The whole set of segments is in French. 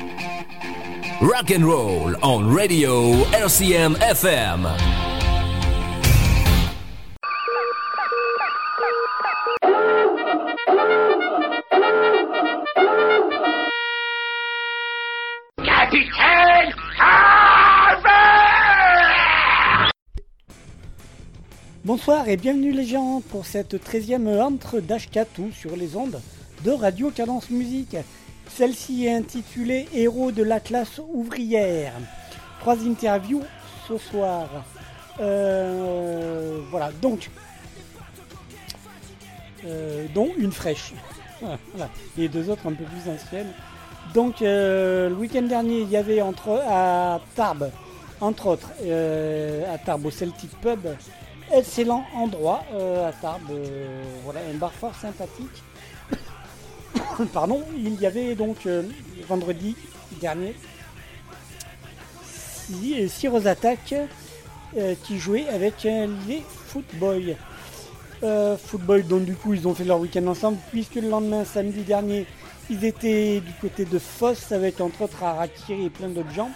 Rock and roll on radio RCM FM. Capitaine Bonsoir et bienvenue les gens pour cette 13e entre d'Ashkatou sur les ondes de Radio Cadence Musique. Celle-ci est intitulée Héros de la classe ouvrière. Trois interviews ce soir. Euh, voilà, donc, euh, dont une fraîche. Voilà, les deux autres un peu plus anciennes. Donc, euh, le week-end dernier, il y avait entre, à Tarbes, entre autres, à Tarbes au Celtic Pub, excellent endroit à Tarbes. voilà, un bar fort sympathique. Pardon, il y avait donc vendredi dernier Six Attack qui jouait avec les Footboy. Euh, Footboy, donc du coup ils ont fait leur week-end ensemble, puisque le lendemain, samedi dernier, ils étaient du côté de Foss avec entre autres Arakiri et plein d'autres gens.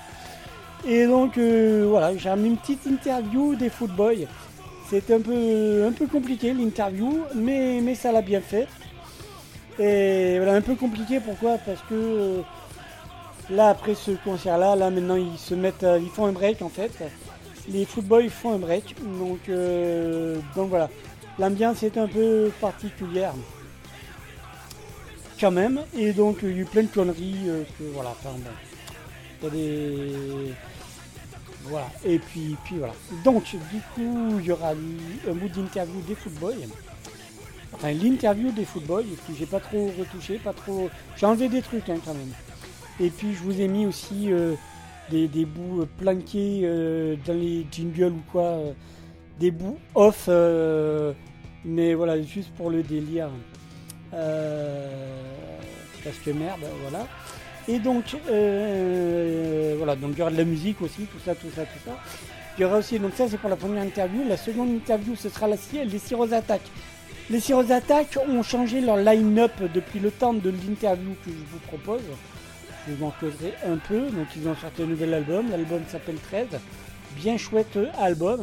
Et donc voilà, j'ai mis une petite interview des Footboy. C'était un peu, un peu compliqué l'interview, mais, mais ça l'a bien fait. Et voilà, un peu compliqué, pourquoi? Parce que là, après ce concert-là, là maintenant ils se mettent, ils font un break en fait. Les footboys font un break, donc, donc voilà. L'ambiance est un peu particulière quand même, et donc il y a eu plein de conneries voilà, enfin bon. Il y a des. Voilà, et puis, puis voilà. Donc, du coup, il y aura un bout d'interview des footboys. Enfin, l'interview des footboys, et puis j'ai pas trop retouché, pas trop. J'ai enlevé des trucs hein, quand même. Et puis je vous ai mis aussi euh, des, bouts euh, planqués euh, dans les jingles ou quoi, des bouts off, mais voilà, juste pour le délire. parce que merde, voilà. Et donc, voilà, donc il y aura de la musique aussi, tout ça, tout ça, tout ça. Il y aura aussi, donc ça c'est pour la première interview. La seconde interview, ce sera la, les Siros Attack. Les Siros Attack ont changé leur line-up depuis le temps de l'interview que je vous propose. Je vous en causerai un peu. Donc ils ont sorti un nouvel album. L'album s'appelle 13. Bien chouette album.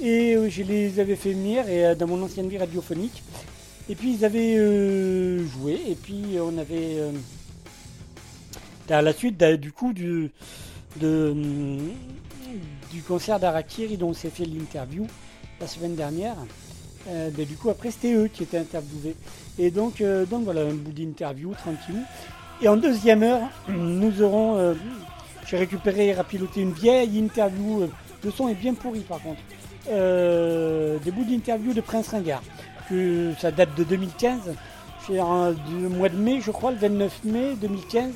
Et je les avais fait venir et, dans mon ancienne vie radiophonique. Et puis ils avaient euh, joué. Et puis on avait... Euh, à la suite du coup du, de, du concert d'Arakiri dont on s'est fait l'interview la semaine dernière. Euh, ben, du coup après c'était eux qui étaient interviewés. Et donc, euh, voilà, un bout d'interview tranquille. Et en deuxième heure, nous aurons. Euh, j'ai récupéré et rapiloté une vieille interview. le son est bien pourri par contre. des bouts d'interview de Prince Ringard. Ça date de 2015. C'est du mois de mai, je crois, le 29 mai 2015.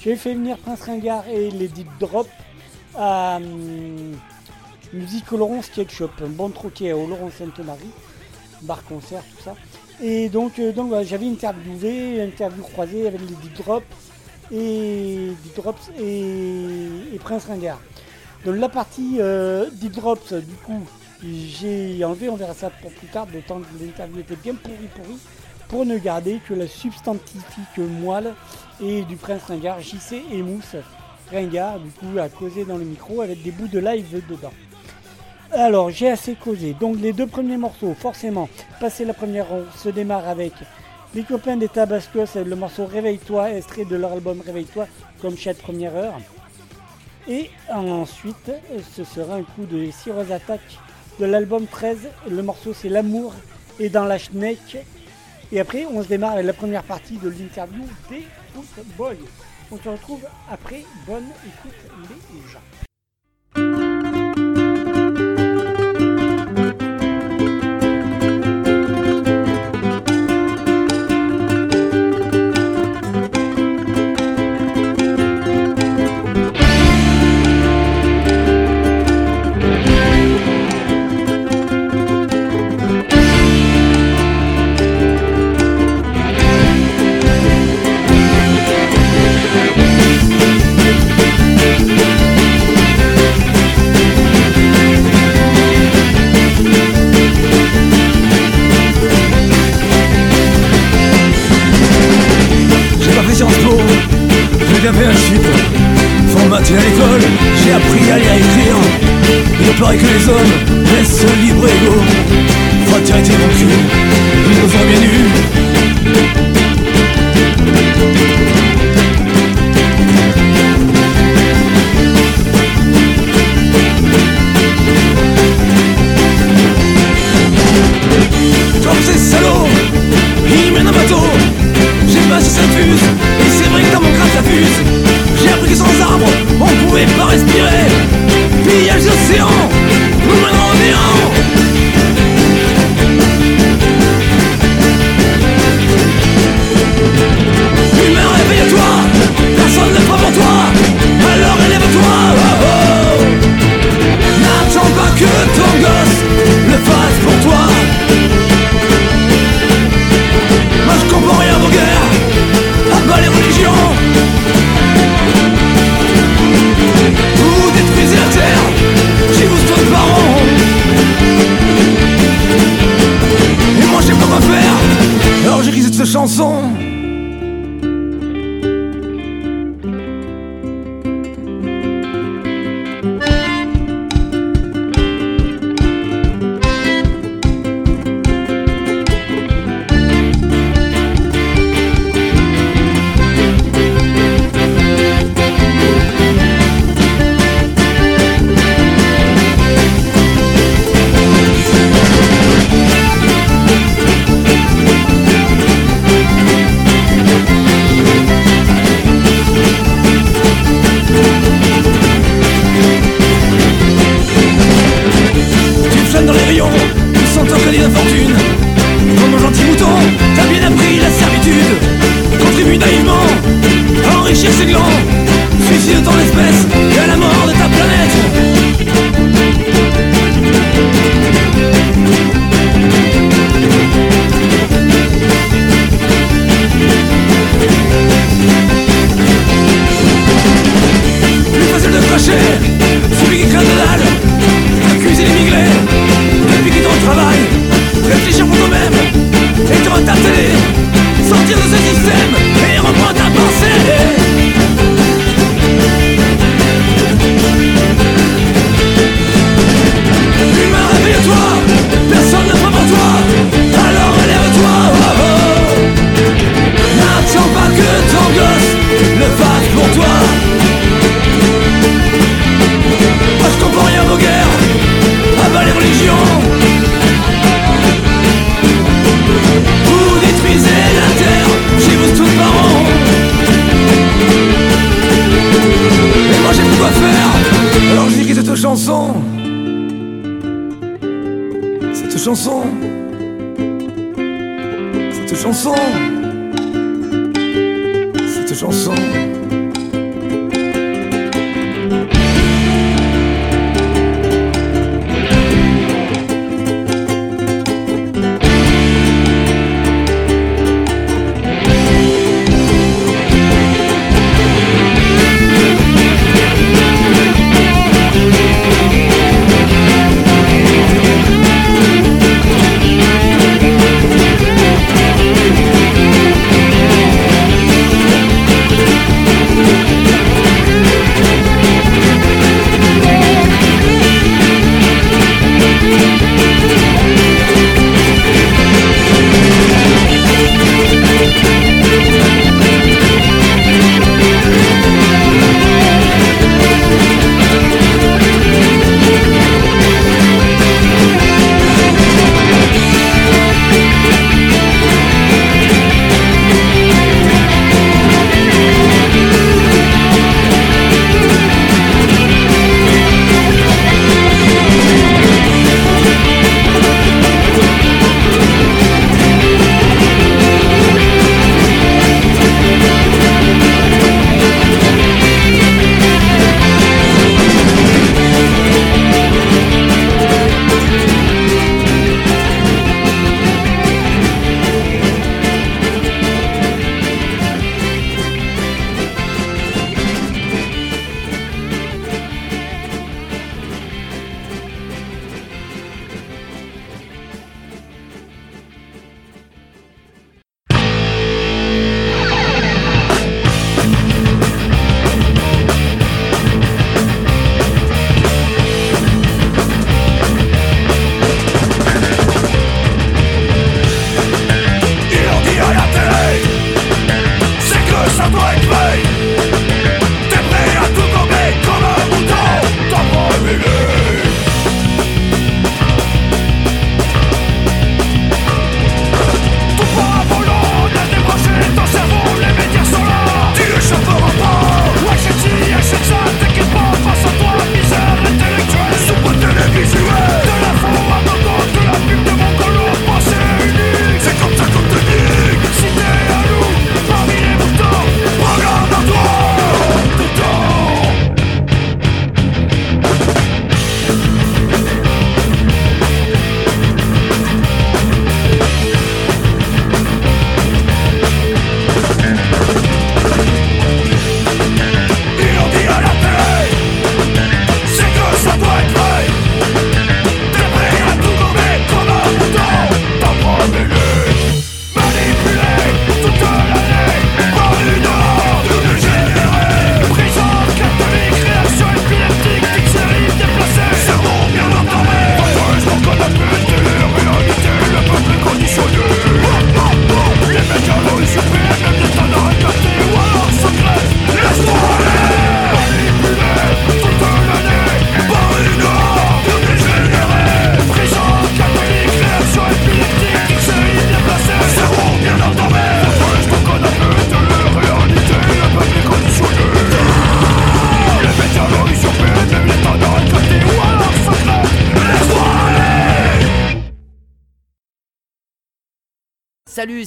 J'ai fait venir Prince Ringard et les Drop à hum, Musique au Laurent Skate Shop, un bon troquet au Laurent Sainte-Marie bar concert, tout ça. Et donc, donc j'avais interviewé, interview croisée avec les Deep Drops et Deep Drops et, Prince Ringard. Donc la partie Deep Drops, du coup, j'ai enlevé, on verra ça pour plus tard, temps que l'interview était bien pourri pourri, pour ne garder que la substantifique moelle et du Prince Ringard, JC et Mousse. Ringard, du coup, a causé dans le micro avec des bouts de live dedans. Alors, j'ai assez causé. Donc, les deux premiers morceaux, forcément, passer la première ronde, se démarre avec les copains des Tabascos, le morceau Réveille-toi, extrait de leur album Réveille-toi, comme chaque première heure. Et ensuite, ce sera un coup de Siros Attack de l'album 13. Le morceau, c'est L'amour et dans la schneck. Et après, on se démarre avec la première partie de l'interview des Footboys. On se retrouve après. Bonne écoute, les gens. j'avais un chiffre. Formaté à l'école, j'ai appris à lire et écrire. Il paraît que les hommes laissent libre égo. Fraternité mon cul, ils nous ont bien eu. Comme ces salauds, ils mènent un bateau. J'ai pas si ça fuse, et c'est vrai que dans mon j'ai appris que sans arbre, on pouvait pas respirer. Pillage d'océan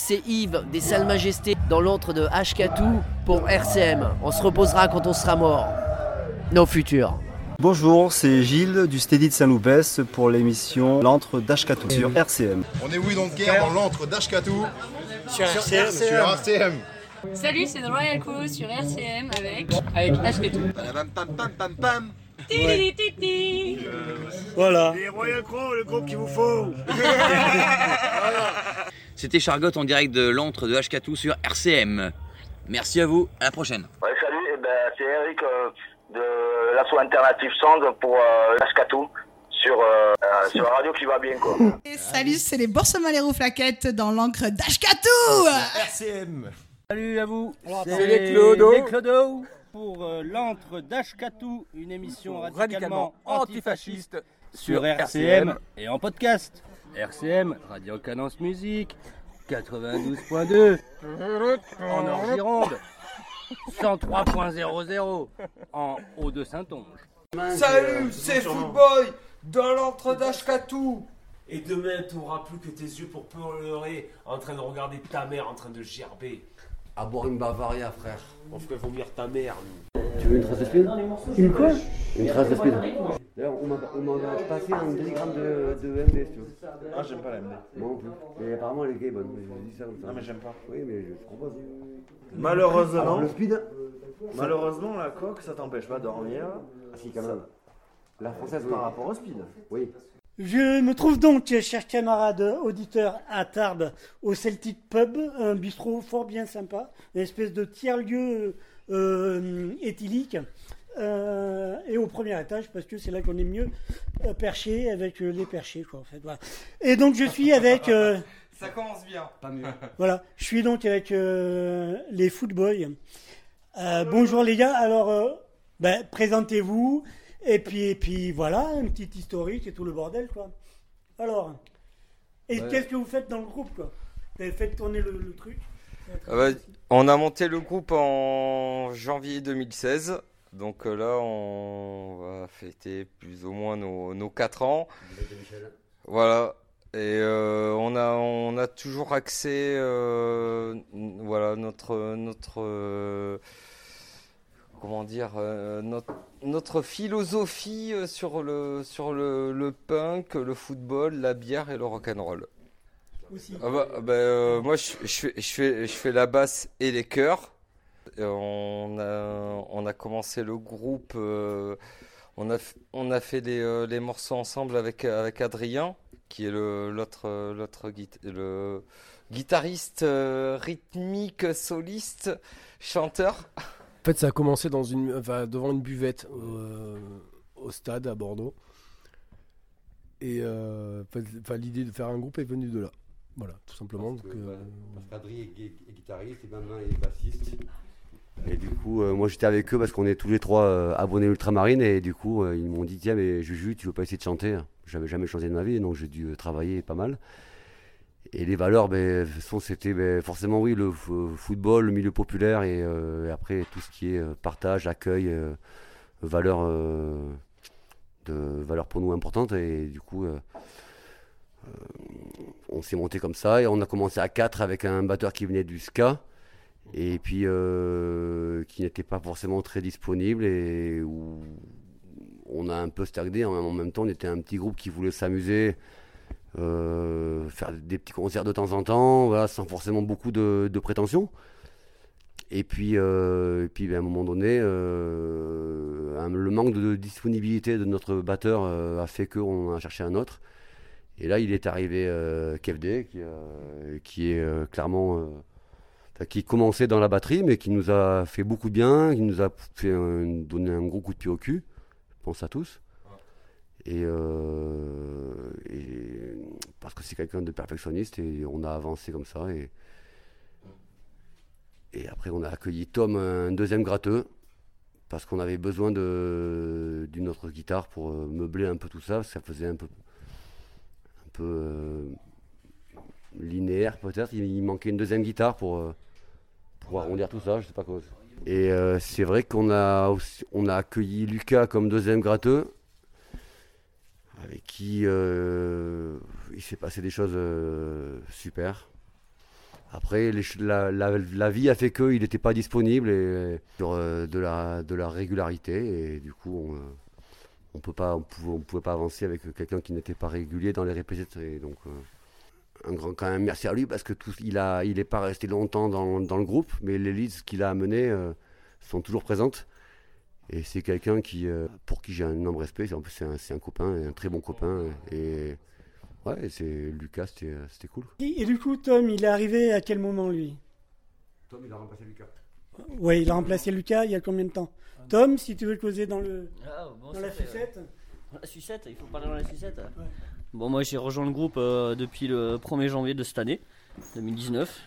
c'est Yves des Salles Majestés dans l'antre de Ashkatou pour RCM. On se reposera quand on sera mort. Nos futurs. Bonjour, c'est Gilles du Steady de Saint-Loupès pour l'émission L'antre d'Ashkatou sur RCM. On est oui donc guerre dans l'antre d'Ashkatou Sur RCM. sur RCM. Salut, c'est The Royal Crew sur RCM avec avec Ashketou. Pam pam pam pam pam. Titi, titi. Voilà. C'était Chargotte en direct de l'antre de H4 sur RCM. Merci à vous, à la prochaine. Ouais, salut, eh ben, c'est Eric euh, de l'asso Alternative Sound pour euh, l'Ashkatou sur, euh, euh, sur la radio qui va bien quoi. Et salut, c'est les Boursemans Flaquettes dans l'encre d'Ashkatou RCM. Salut à vous, C'est les Clodo. pour euh, l'antre d'Ashkatou, une émission radicalement antifasciste sur RCM et en podcast. RCM, Radio Cadence Musique, 92.2 en Orgironde, 103.00 en Haut-de-Saintonge. Salut, c'est Footboy dans l'entre d'Ashkatou. Et demain, tu n'auras plus que tes yeux pour pleurer en train de regarder ta mère en train de gerber. À boire une Bavaria, frère. On ferait vomir ta mère. Tu veux une trace de speed Une quoi Une trace de speed. D'ailleurs, on m'a on m'a passé un télégramme de, de MD, si tu veux. Ah, j'aime pas la MD. Moi non plus. Mais apparemment, elle est gay bonne. Mais je dis ça comme ça. Non, mais j'aime pas. Oui, mais je propose. Malheureusement, Alors, le speed, malheureusement, la coque, ça t'empêche pas de dormir ah, si, quand même. La française, oui. par rapport au speed. Oui. Je me trouve donc, chers camarades auditeurs, à Tarbes, au Celtic Pub, un bistrot fort bien sympa, une espèce de tiers-lieu euh, éthylique, euh, et au premier étage, parce que c'est là qu'on est mieux euh, perché avec euh, les perchés, quoi, en fait. Voilà. Et donc, je suis avec. euh, Ça commence bien. Pas mieux. Voilà, je suis donc avec euh, les Footboys. Euh, bonjour les gars, alors euh, ben, présentez-vous et puis et puis voilà, une petite historique et tout le bordel quoi. Alors, et Ouais. qu'est-ce que vous faites dans le groupe quoi? Vous avez fait tourner le, le truc? Ah bah, on a monté le groupe en janvier 2016. Donc euh, là, on va fêter plus ou moins nos, nos 4 ans. Voilà. Et euh, on a on a toujours axé euh, voilà notre notre comment dire euh, notre notre philosophie euh, sur le sur le, le punk, le football, la bière et le rock and roll. aussi. Ah bah, bah, euh, moi, je, je fais, je, fais, je fais la basse et les chœurs. On, a, on a commencé le groupe, euh, on, a, on a fait les, euh, les morceaux ensemble avec, avec Adrien, qui est le- l'autre l'autre guit- le guitariste euh, rythmique, soliste, chanteur. En fait, ça a commencé dans une, enfin, devant une buvette euh, au stade à Bordeaux. Et euh, enfin, l'idée de faire un groupe est venue de là. Voilà, tout simplement. Donc, euh, Parce qu'Adri est, gui- est guitariste et Benjamin est bassiste. Et du coup, euh, moi j'étais avec eux parce qu'on est tous les trois euh, abonnés ultramarines et du coup, euh, ils m'ont dit Tiens, mais Juju, tu veux pas essayer de chanter? J'avais jamais chanté de ma vie, donc j'ai dû euh, travailler pas mal. Et les valeurs, ben, c'était ben, forcément, oui, le football, le milieu populaire et, euh, et après tout ce qui est euh, partage, accueil, euh, valeurs, euh, de, valeurs pour nous importantes. Et du coup, on s'est monté comme ça et on a commencé à 4 avec un batteur qui venait du ska et puis qui n'était pas forcément très disponible et où on a un peu stagné. En même temps, on était un petit groupe qui voulait s'amuser, faire des petits concerts de temps en temps, sans forcément beaucoup de, prétention. Et puis, euh, et puis ben, à un moment donné, euh, le manque de disponibilité de notre batteur euh, a fait qu'on a cherché un autre. Et là, il est arrivé euh, KFD, qui, euh, qui est euh, clairement. euh, qui commençait dans la batterie, mais qui nous a fait beaucoup de bien, qui nous a fait donné un gros coup de pied au cul. Je pense à tous. Et, euh, et parce que c'est quelqu'un de perfectionniste et on a avancé comme ça. Et, et après, on a accueilli Tom, un deuxième gratteux, parce qu'on avait besoin de- d'une autre guitare pour euh, meubler un peu tout ça, parce que ça faisait un peu, un peu euh, linéaire peut-être. Il, manquait une deuxième guitare pour, pour arrondir tout ça, je sais pas quoi. Et c'est vrai qu'on a, aussi- on a accueilli Lucas comme deuxième gratteux, avec qui euh, il s'est passé des choses euh, super. Après, la, vie a fait qu'il n'était pas disponible sur euh, de, la, régularité. Et du coup, on, on pouvait, pas avancer avec quelqu'un qui n'était pas régulier dans les répétitions. Un grand quand même merci à lui parce que tout, il n'est pas resté longtemps dans, le groupe, mais les leads qu'il a amenés sont toujours présentes. Et c'est quelqu'un qui, euh, pour qui j'ai un énorme respect. En plus, c'est un, copain, un très bon copain. Et ouais, c'est Lucas, c'était, c'était cool. Et, et du coup, Tom, il est arrivé à quel moment, lui? Tom, il a remplacé Lucas. Ouais, il a remplacé Lucas il y a combien de temps? Tom, si tu veux causer dans, le, Ah, bon, dans la fait, sucette Dans La sucette, il faut parler dans la sucette. Bon, moi j'ai rejoint le groupe euh, depuis le 1er janvier de cette année, 2019.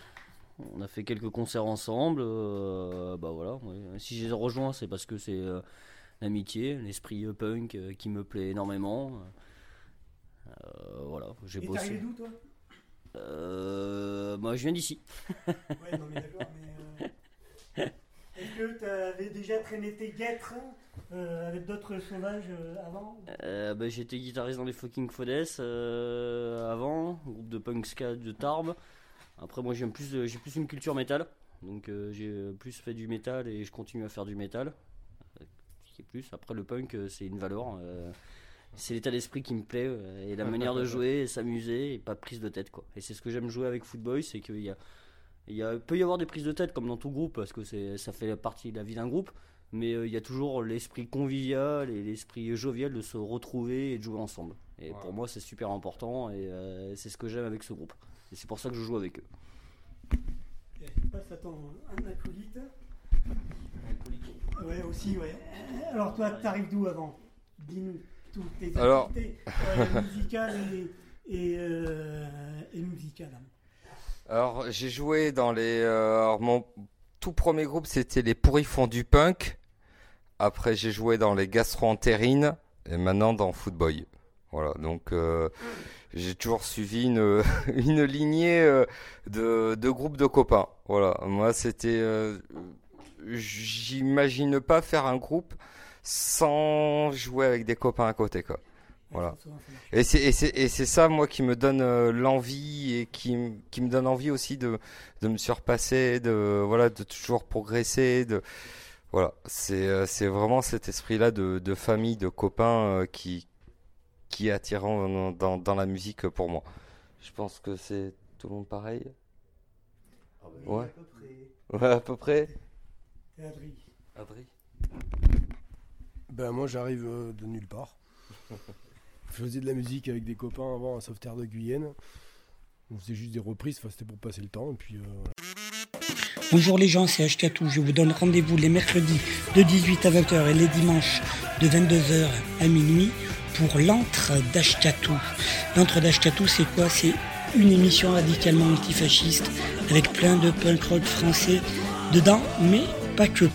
On a fait quelques concerts ensemble. euh, bah voilà, ouais. si je les ai rejoints, c'est parce que c'est euh, l'amitié, l'esprit euh, punk qui me plaît énormément. Voilà, j'ai bossé. arrivé d'où, toi? Moi je viens d'ici. Ouais, non, mais d'accord, mais. euh, Est-ce que tu avais déjà traîné tes guêtres euh, avec d'autres sauvages euh, avant? Euh, bah, J'étais guitariste dans les Fucking Fodes avant, groupe de punk ska de Tarbes. Après, moi j'ai plus, de- j'ai plus une culture métal, donc euh, j'ai plus fait du métal et je continue à faire du métal. Euh, plus. Après, le punk euh, c'est une valeur. euh, c'est l'état d'esprit qui me plaît euh, et la manière de jouer, et s'amuser et pas prise de tête quoi. Et c'est ce que j'aime jouer avec Footboy, c'est qu'il y a, il y a, peut y avoir des prises de tête comme dans tout groupe parce que c'est, ça fait partie de la vie d'un groupe, mais euh, il y a toujours l'esprit convivial et l'esprit jovial de se retrouver et de jouer ensemble. Et pour moi, c'est super important et euh, c'est ce que j'aime avec ce groupe. Et c'est pour ça que je joue avec eux. Je passe à ton un acolyte. Ouais, aussi, ouais. Alors, toi, t'arrives d'où avant? Dis-nous toutes tes Alors- activités euh, musicales et, et, euh, et musicales. Alors, j'ai joué dans les. euh, alors, mon tout premier groupe, c'était les Pourris font du punk. Après, j'ai joué dans les Gastro-Entérines. Et maintenant dans Footboy. Voilà, donc euh, j'ai toujours suivi une, une lignée euh, de, de groupes de copains. Voilà, moi, c'était. euh, J'imagine pas faire un groupe sans jouer avec des copains à côté, quoi. Voilà. Et c'est, ça, moi, qui me donne euh, l'envie et qui, qui me donne envie aussi de, de me surpasser, de, voilà, de toujours progresser. De, voilà. C'est, vraiment cet esprit-là de, de famille, de copains qui, qui est attirant dans, dans, dans la musique pour moi. Je pense que c'est tout le monde pareil. Ouais. à peu près. Ouais, à peu près. Et Adri. Adri. Ben moi j'arrive euh, de nulle part. Je faisais de la musique avec des copains avant à Sauveterre de Guyenne. On faisait juste des reprises, enfin, c'était pour passer le temps. Et puis, euh, voilà. Bonjour les gens, c'est H4 Je vous donne rendez-vous les mercredis de 18 à 20h et les dimanches de 22h à minuit pour l'antre d'Ashkatou. L'antre d'Ashkatou, c'est quoi? C'est une émission radicalement antifasciste avec plein de punk rock français dedans, mais pas que.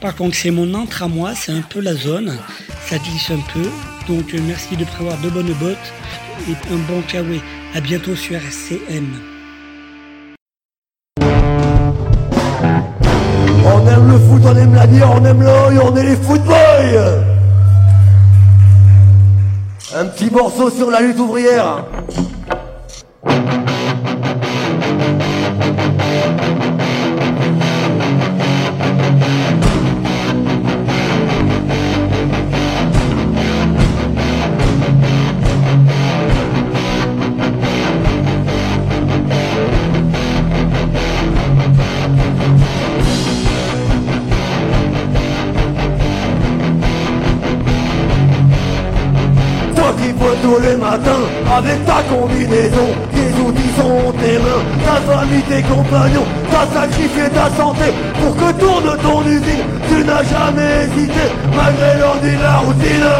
Par contre, c'est mon antre à moi, c'est un peu la zone, ça glisse un peu. Donc euh, merci de prévoir de bonnes bottes et un bon kawaii. À bientôt sur RCM. On aime le foot, on aime la bière, on aime l'œil, on est les footboys Un petit morceau sur la lutte ouvrière matins avec ta combinaison Tes outils sont tes mains, ta famille, tes compagnons T'as sacrifié ta santé pour que tourne ton usine Tu n'as jamais hésité malgré l'ordi de la routine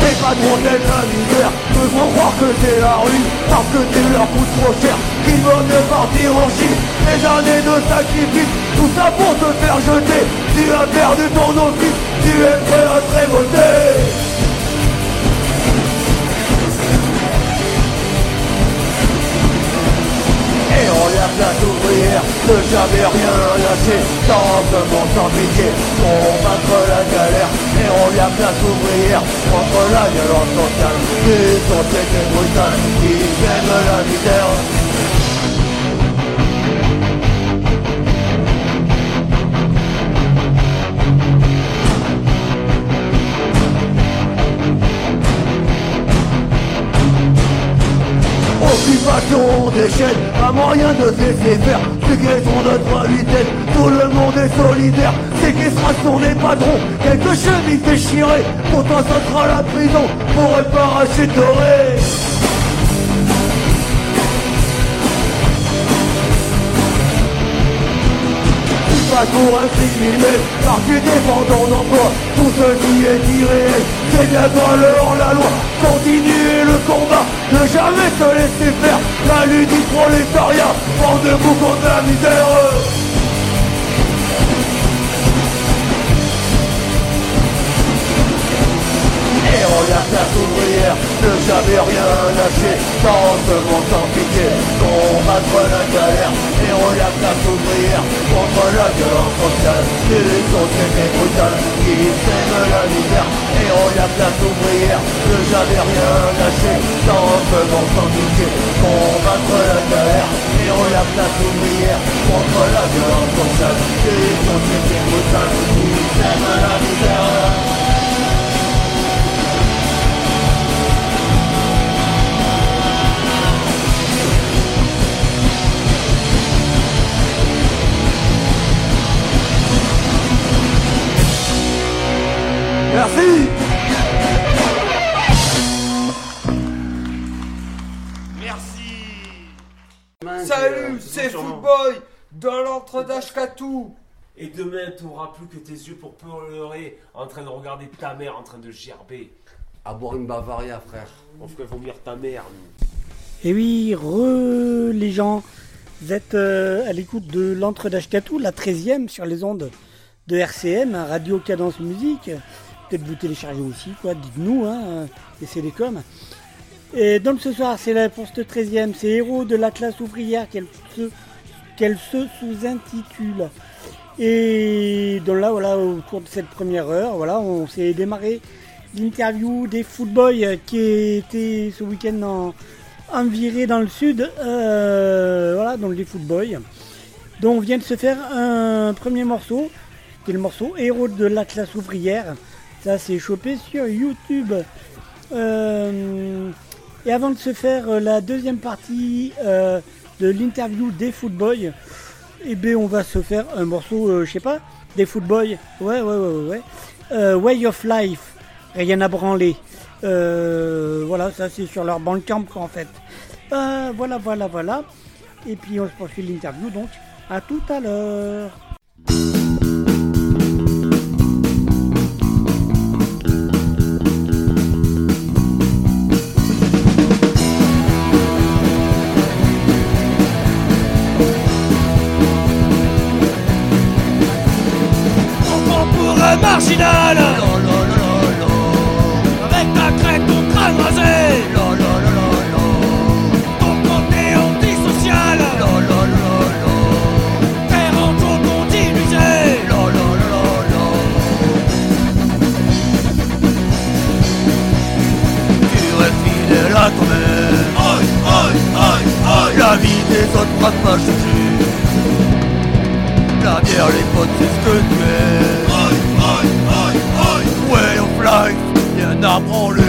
Tes patrons t'aiment la misère Te croire que c'est la rue Parce que tu leur coûtes trop cher Qu'il vaut mieux partir en Chine Des années de sacrifice Tout ça pour te faire jeter Tu as perdu ton office Tu es prêt à te révolter. Et on la place ouvrière ne jamais rien lâcher, monde sans pitié, combattre la galère, et on y a place ouvrière, contre la violence sociale, des sociétés brutales, qui aiment la misère. Occupation des chaînes, pas moyen de cesser faire Séquestration de trois vitesses, tout le monde est solidaire Séquestration des patrons, quelques chevilles déchirées Pourtant ça sera la prison pour un parachute pas pour incriminer Car tu défends ton emploi Tout ce qui est irréel C'est bien dans le la loi Continuer le combat Ne jamais se laisser faire La lutte du prolétariat Prends debout contre la misère la classe ouvrière ne jamais rien lâcher. Dans ce monde sans pitié combattre la galère. On la classe ouvrière contre la violence sociale. Des sociétés brutales qui sèment la misère. Et on la classe ouvrière ne jamais rien lâcher. Dans ce monde sans pitié combattre la galère. On la classe ouvrière contre la violence sociale. Des sociétés brutales qui sèment la misère Merci. Merci. Salut, c'est Footboy dans l'entre d'Ashkatou Et demain, tu n'auras plus que tes yeux pour pleurer en train de regarder ta mère en train de gerber. À boire une Bavaria, frère. On ferait vomir ta mère, Et oui, re les gens, vous êtes euh, à l'écoute de l'entre d'Ashkatou, la 13e sur les ondes de RCM, Radio Cadence Musique peut-être vous télécharger aussi, quoi, dites-nous, hein, et c'est coms. Et donc ce soir, c'est la, pour cette 13e, c'est Héros de la classe ouvrière qu'elle se, se sous-intitule. Et donc là, voilà, au cours de cette première heure, voilà, on s'est démarré l'interview des footboys qui étaient ce week-end en, en dans le sud. Euh, voilà, donc les footboys. Donc on vient de se faire un premier morceau, qui est le morceau Héros de la classe ouvrière. Ça, c'est chopé sur YouTube. Euh, et avant de se faire euh, la deuxième partie euh, de l'interview des Footboys, eh bien, on va se faire un morceau, je sais pas, des Footboys. Ouais, ouais, ouais, ouais. Way of Life, rien à branler. voilà, ça c'est sur leur bandcamp en fait. voilà, voilà, voilà. Et puis on se poursuit l'interview donc. À tout à l'heure. Marginal Avec ta crête, ton crâne rasé. Ton côté antisocial. Terre en jour continuisé Tu es fidèle à toi-même. La vie des autres pas changé La bière, les potes, c'est ce que tu es life, à branler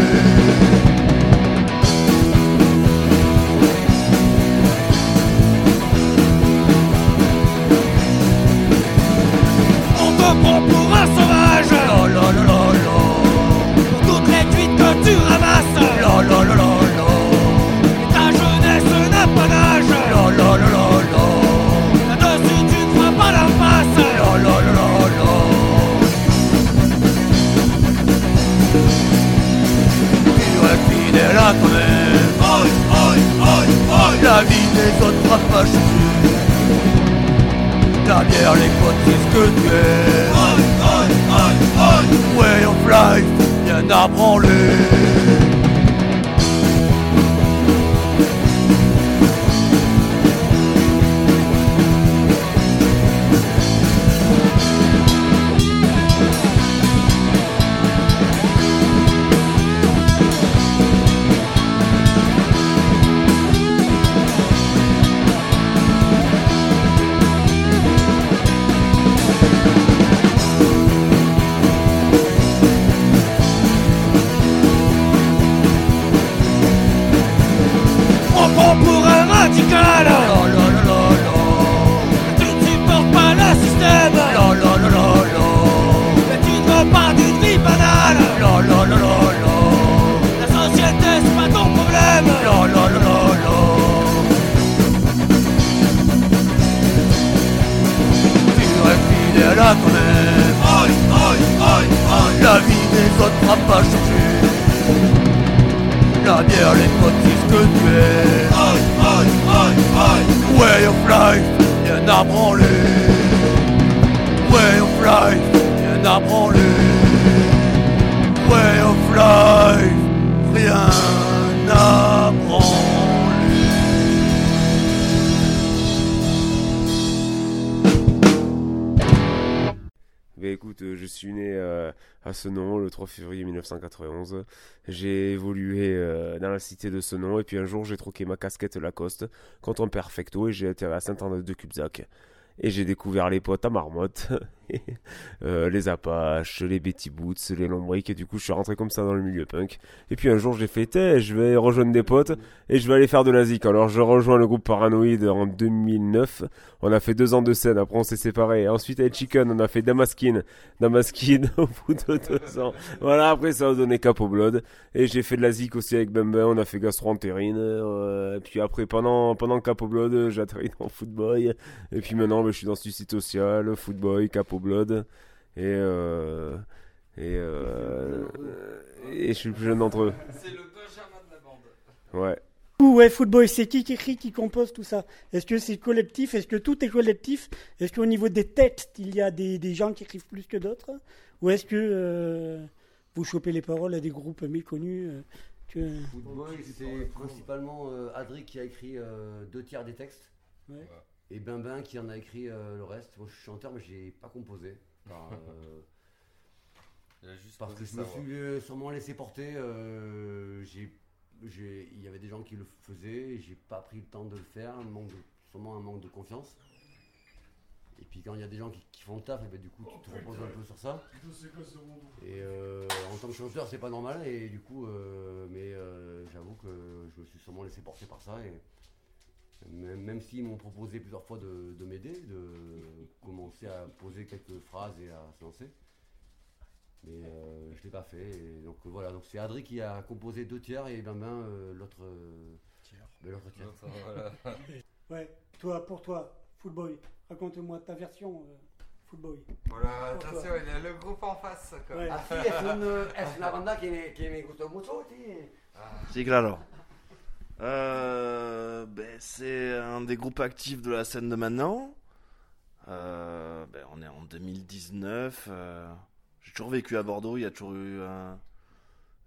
La vie des autres pas changé La bière, les potes, c'est ce que tu es. Way of life, rien à branler Potes, c'est ce que tu es. Way of life, rien à branler. Way of life, rien à branler. Way of life, rien à branler. Bah écoute, euh, je suis né à Senon le 3 février 1991. J'ai évolué euh, dans la cité de Senon et puis un jour j'ai troqué ma casquette Lacoste contre un Perfecto et j'ai été à Saint-André de Cubzac. Et j'ai découvert les potes à marmotte, euh, les Apaches, les Betty Boots, les Lombriques, et du coup je suis rentré comme ça dans le milieu punk. Et puis un jour j'ai fait, je vais rejoindre des potes et je vais aller faire de la zik. Alors je rejoins le groupe Paranoid en 2009. On a fait deux ans de scène, après on s'est séparés. Ensuite avec Chicken, on a fait Damaskin. Damaskin au bout de deux ans. Voilà, après ça a donné Capo Blood. Et j'ai fait de la zik aussi avec Bemba, on a fait Gastroentérine. Euh, et puis après, pendant, pendant Capo Blood, j'ai atterri dans Footboy. Et puis maintenant, bah, je suis dans Suicide Social, Footboy, Capo Blood. Et, euh, et, euh, et je suis le plus jeune d'entre eux. C'est le Benjamin de la bande. Ouais. Ouais, football, c'est qui qui écrit, qui compose tout ça? Est-ce que c'est collectif? Est-ce que tout est collectif? Est-ce qu'au niveau des textes, il y a des, des gens qui écrivent plus que d'autres? Ou est-ce que euh, vous chopez les paroles à des groupes méconnus euh, que... Footboy, c'est principalement euh, Adric qui a écrit euh, deux tiers des textes. Ouais. Et Bimbin qui en a écrit euh, le reste. Moi je suis chanteur mais j'ai pas composé. Par, euh, Il a juste parce que je me suis euh, sûrement laissé porter. euh, il y avait des gens qui le faisaient et j'ai pas pris le temps de le faire. Un manque de- sûrement un manque de confiance. Et puis quand il y a des gens qui, qui font le taf, et ben, du coup tu te reposes un peu sur ça. Et euh, en tant que chanteur, c'est pas normal. Et du coup, euh, mais euh, j'avoue que je me suis sûrement laissé porter par ça. Et même, même s'ils m'ont proposé plusieurs fois de, de m'aider, de commencer à poser quelques phrases et à se lancer. Mais euh, je l'ai pas fait. Et donc euh, voilà, donc c'est Adri qui a composé deux tiers et Benben euh, l'autre euh, ben, l'autre tiers. Voilà. Ouais, toi, pour toi, Footboy, raconte-moi ta version, euh, Footboy. Voilà, attention, il y a le groupe en face. Quoi. Ouais. Ah si, es una, es una banda que me, que me gusta mucho, sí. Sí, claro. Euh, ben, c'est un des groupes actifs de la scène de maintenant. Euh, ben, on est en 2019. euh, J'ai toujours vécu à Bordeaux. Il y a toujours eu un-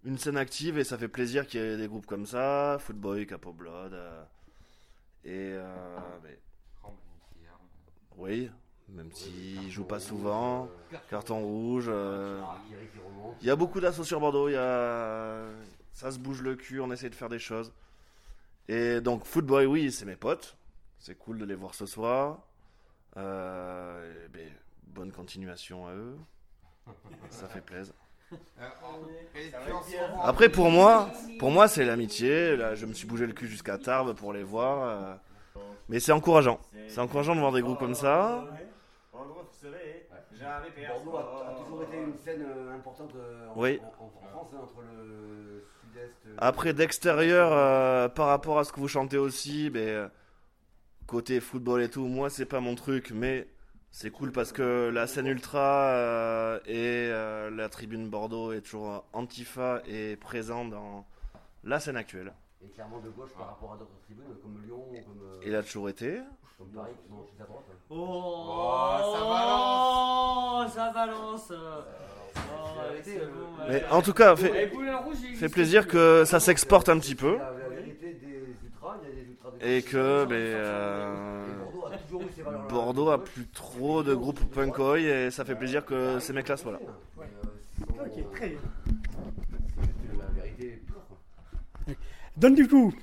une scène active et ça fait plaisir qu'il y ait des groupes comme ça. Footboy, Capo Blood. euh, et euh, ben, oui, même s'ils jouent pas souvent. Carton rouge. euh, il y a beaucoup d'assauts sur Bordeaux. Il y a... Ça se bouge le cul, on essaie de faire des choses. Et donc, Footboy, oui, c'est mes potes. C'est cool de les voir ce soir. Euh, ben, bonne continuation à eux. Ça fait plaisir. Euh, Après, pour moi, pour moi, c'est l'amitié. Là, je me suis bougé le cul jusqu'à Tarbes pour les voir. euh, Mais c'est encourageant. C'est encourageant de voir des groupes comme ça. Bordeaux a, a toujours été une scène importante en, Oui. en- en France, hein, entre le Après, d'extérieur, euh, par rapport à ce que vous chantez aussi, euh, côté football et tout, moi, c'est pas mon truc, mais c'est cool parce que la scène ultra euh, et euh, la tribune Bordeaux est toujours antifa et présent dans la scène actuelle. Et clairement de gauche par rapport à d'autres tribunes comme Lyon, comme, euh, Il a toujours été. comme Paris qui sont juste à droite. hein. Oh, ça balance. Oh, ça balance Euh, bon, Mais en tout cas, fait, plaisir que ça s'exporte un petit peu. Et que euh, Bordeaux a toujours eu ces valeurs-là. Bordeaux a plus trop de groupes punkoï et ça fait plaisir que ces mecs-là soient là. Ok, très bien. C'est la vérité pure. quoi. Donc du coup,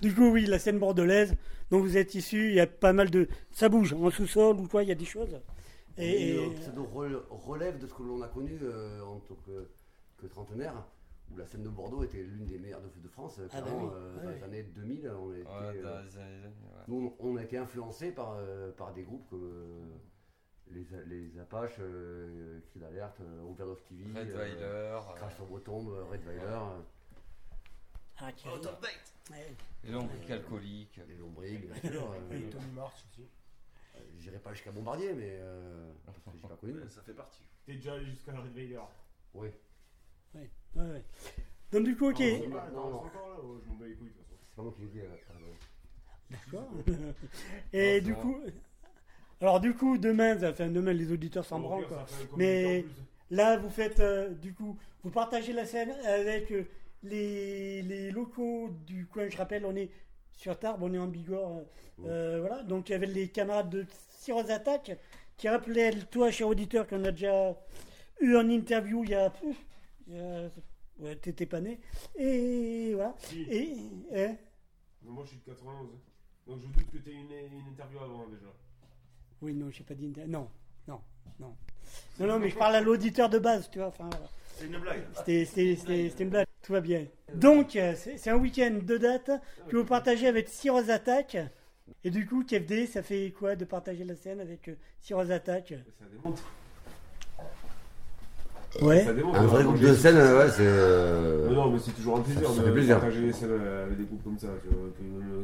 du coup, oui, la scène bordelaise dont vous êtes issu, il y a pas mal de... Ça bouge, en sous-sol ou quoi, il y a des choses? Et, Et, et- euh, ça nous rel- relève de ce que l'on a connu euh, en tant que, que trentenaire, où la scène de Bordeaux était l'une des meilleures de, de France. Ah bah oui, euh, ouais. dans les années 2000, on a été, Ouais, dans euh, les années 2000, ouais. nous, on a été influencés par, euh, par des groupes comme euh, les, les Apaches, euh, Cri d'alerte, euh, Overdose TV, Redweiler, euh, Crash sur Bretombe, Redweiler. Ah, qui Out of date. Ouais. Les lombriques alcooliques. Les lombriques, bien sûr. euh, Et Tony March aussi. J'irai pas jusqu'à Bombardier, mais euh, parce que j'ai pas connu. Ça fait partie. T'es déjà allé jusqu'à Red Vader. Oui. Ouais, ouais, ouais. Donc du coup, ok. Non, non, non, c'est encore là, ouais, je m'en bats les couilles de toute façon. C'est pas moi qui l'ai dit. euh, D'accord. Et Non, du coup, alors du coup, demain, enfin demain, les auditeurs s'en branlent. quoi. Mais là, vous faites, euh, du coup, vous partagez la scène avec euh, les, les locaux du coin. Je rappelle, on est sur Tarbes, on est en Bigorre. euh, euh, voilà. Donc il y avait les camarades de Syros Attack qui rappelaient, toi, cher auditeur, qu'on a déjà eu en interview il y a. ouais, t'étais pas né. Et voilà. Si. Et. hein moi je suis de 91. Donc je doute que t'aies une, une interview avant déjà. Oui, non, j'ai pas dit. Non, non, non. Non, non, mais je parle à l'auditeur de base, tu vois. Enfin, voilà. C'est une blague. C'était- une blague, tout va bien. Donc, euh, c'est un week-end de date que vous partagez avec Syros Attack. Et du coup, KFD, ça fait quoi de partager la scène avec euh, Syros Attack? Ça démontre. Ouais. Ça démontre. Un vrai groupe de scène, ouais, c'est. euh, non, mais c'est toujours un plaisir de plaisir. partager les scènes avec des groupes comme ça, tu vois,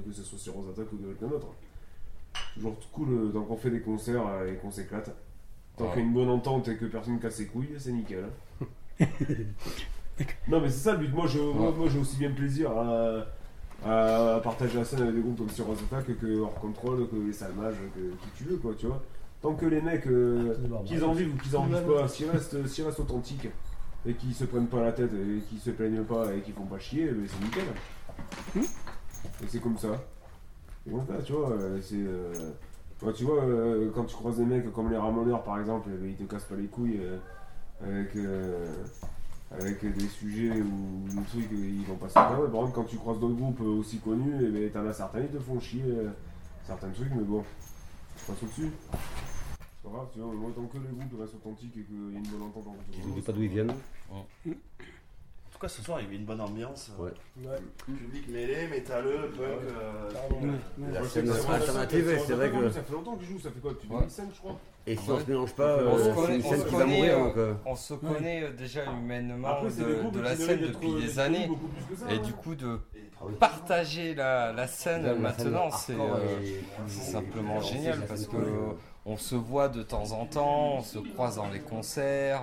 que, ce soit Rose Attack ou avec un autre. Toujours cool euh, tant qu'on fait des concerts euh, et qu'on s'éclate. Tant Ouais. qu'il y a une bonne entente et que personne casse ses couilles, c'est nickel. hein. Non, mais c'est ça le but. Moi, je, moi, moi, j'ai aussi bien plaisir à, à partager la scène avec des groupes comme sur Attack que hors contrôle, que les salmages, que qui tu veux, quoi, tu vois. Tant que les mecs, euh, qu'ils en vivent ou qu'ils en vivent pas, s'ils restent, s'ils restent authentiques et qu'ils se prennent pas la tête et qu'ils se plaignent pas et qu'ils font pas chier, ben, c'est nickel. Et c'est comme ça. Et donc là, tu vois, euh, c'est. euh, ouais, tu vois, euh, quand tu croises des mecs comme les ramoneurs par exemple, eh ben, ils te cassent pas les couilles euh, avec, euh, avec des sujets ou des trucs, ils vont pas se faire. Par contre, quand tu croises d'autres groupes aussi connus, et ben, t'en as certains, ils te font chier euh, certains trucs, mais bon, passe au-dessus. C'est pas grave, tu vois, moi tant que les groupes restent authentiques et qu'il y a une bonne entente entre ne disent pas d'où ils viennent. En ce soir, il y avait une bonne ambiance. Ouais. Public mêlé, métalleux, punk. euh, La scène alternative, c'est- vrai que. Ça fait longtemps qu'ils jouent, ça fait quoi Depuis Ouais. 2005, je crois Et si on se mélange pas, on se euh, c'est connaît, une on scène se qui va connaît, mourir. euh, donc, euh, on se connaît euh, déjà humainement de, la scène depuis des années. que Et du coup, de partager la, la scène scène maintenant, c'est euh, simplement et- génial parce que on se voit de temps en temps, on se croise dans les concerts.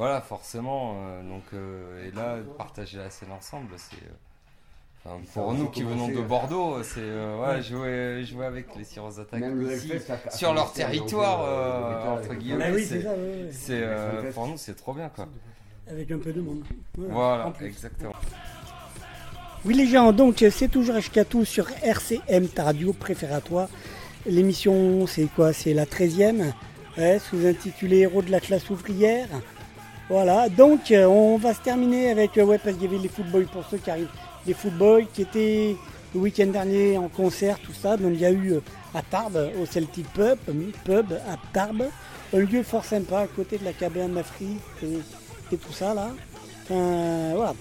Voilà, forcément. euh, donc, euh, et là, partager la scène ensemble, c'est. euh, enfin, pour nous qui venons de. Bordeaux, c'est euh, ouais, jouer, jouer avec les Syros Attack Même le ici, Hellfest a- a sur leur commencé à territoire, euh, euh, entre guillemets. Oui, c'est c'est ça, ouais, ouais. c'est, euh, Hellfest. pour nous, c'est trop bien quoi. Avec un peu de monde. Voilà, en Voilà, plus. exactement. Oui les gens, donc c'est toujours HK2 sur RCM, ta radio préférée à toi. L'émission c'est quoi? C'est la 13e, ouais, sous-intitulée Héros de la classe ouvrière. Voilà, donc euh, on va se terminer avec, euh, ouais parce qu'il y avait les footboys pour ceux qui arrivent, les footboys qui étaient le week-end dernier en concert, tout ça. Donc il y a eu euh, à Tarbes, au Celtic Pub, pub à Tarbes, un lieu fort sympa à côté de la cabane d'Afrique et, tout ça là. Voilà,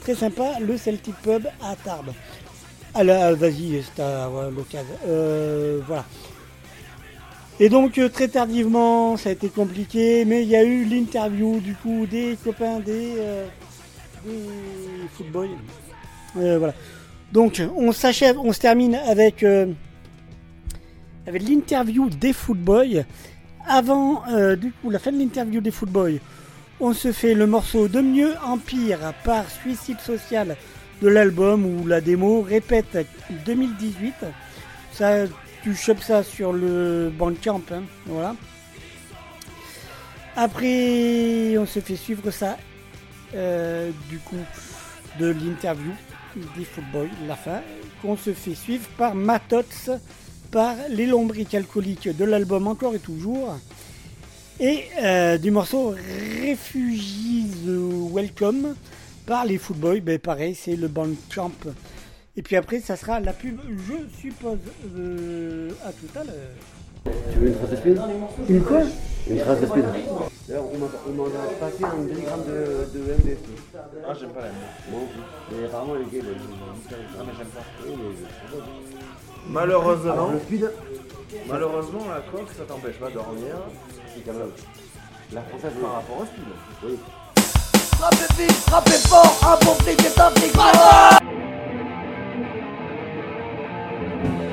très sympa, le Celtic Pub à Tarbes. Euh, vas-y, c'est à l'occasion. Voilà. Et donc, euh, très tardivement, ça a été compliqué, mais il y a eu l'interview du coup des copains des, euh, footboys. Euh, voilà. Donc, on s'achève, on se termine avec, avec l'interview des footboys. Avant, du coup, la fin de l'interview des footboys, on se fait le morceau de Mieux Empire par Suicide Social de l'album ou la démo répète 2018. Ça, tu chopes ça sur le Bandcamp, hein, voilà. Après, on se fait suivre ça euh, du coup de l'interview des footboys, la fin, qu'on se fait suivre par Matots, par les lombriques alcooliques de l'album Encore et Toujours, et euh, du morceau Refugees Welcome par les footboys, ben pareil, c'est le Bandcamp. Et puis après, ça sera la pub, je suppose, euh, à tout à l'heure. Tu veux une trace de speed? Une quoi? Une trace de speed. D'ailleurs, on m'a on m'a passé un demi-gramme de, de MD. Ah, j'aime pas la MD. Moi. Mais apparemment, les gars, ils Ah, mais j'aime pas. Malheureusement, Alors, le speed, malheureusement, la coque, ça t'empêche pas de dormir. c'est quand même. La française, Par rapport au speed. Oui. Frappez vite, frappez fort, un bon flic est un flic fort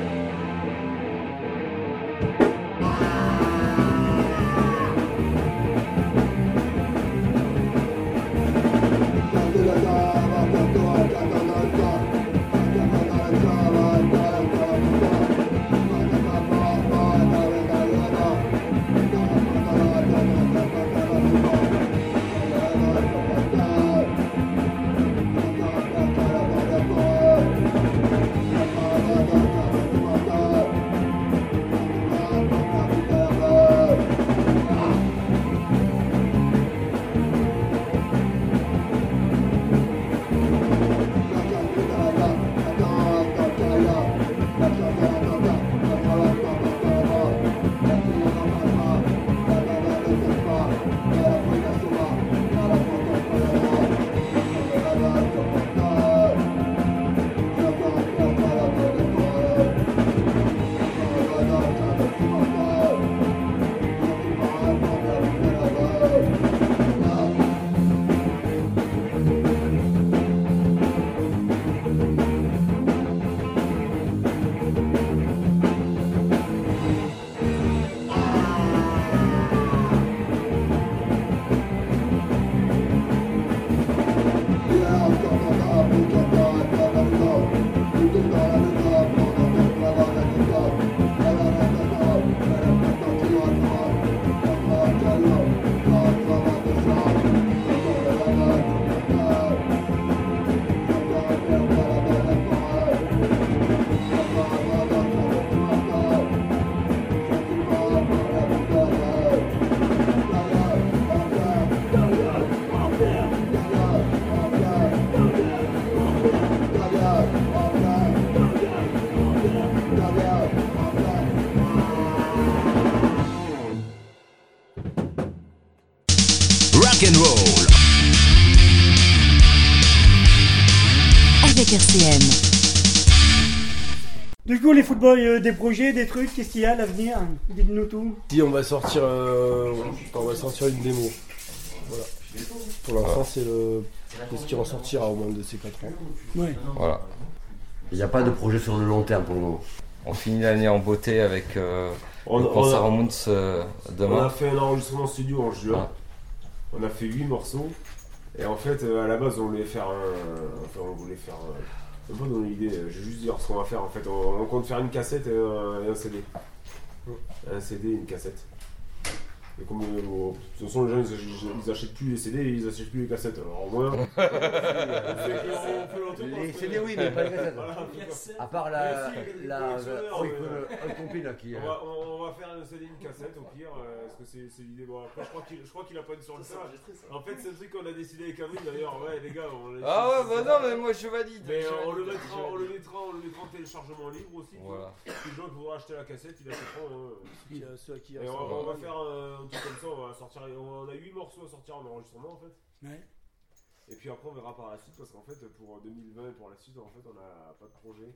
coup, les footballs, euh, des projets, des trucs, qu'est-ce qu'il y a à l'avenir Dites-nous tout. Si on va sortir, euh, on va sortir une démo. Voilà. Pour l'instant, c'est le, ce qui ressortira au moins de ces 4 ans. Ouais. Voilà. Il n'y a pas de projet sur le long terme pour le moment. On finit l'année en beauté avec euh, On- le on concert a- en Moons euh, On demain. a fait un enregistrement studio en juin. Ah. On a fait 8 morceaux. Et en fait, euh, à la base, on voulait faire un. Enfin, on voulait faire. euh, Un peu dans l'idée, euh, je vais juste dire ce qu'on va faire en fait. On, on compte faire une cassette et un, et un CD. Un CD et une cassette. Et comme, euh, bon, de toute façon, les gens ils, ach- ils achètent plus les CD et ils achètent plus les cassettes. Alors au moins. Les CD, oui, mais pas les cassettes. Voilà. À part la- Mais si, les la- collectionneurs, oui, mais- le- un compil, là, qui, On euh, va, on, on va faire un CD, une cassette au pire, euh, parce que c'est c'est l'idée. Bon, après, je crois qu'il je crois qu'il a pas dit sur le tas. En fait, c'est le truc qu'on a décidé avec Amine d'ailleurs. Ouais, les gars, on l'a- Ah ouais, bah non, mais moi je valide. Mais je euh, on, le valide, mettra, je on le valide. mettra, on le mettra en téléchargement libre aussi. tu Voilà. vois. Les gens qui voudront acheter la cassette, ils achèteront. hein. Euh, ceux à qui Et on, va. on va faire un, un truc comme ça, on va sortir. On a 8 morceaux à sortir en enregistrement en fait. Ouais. Et puis après on verra par la suite parce qu'en fait pour 2020 et pour la suite en fait on n'a pas de projet.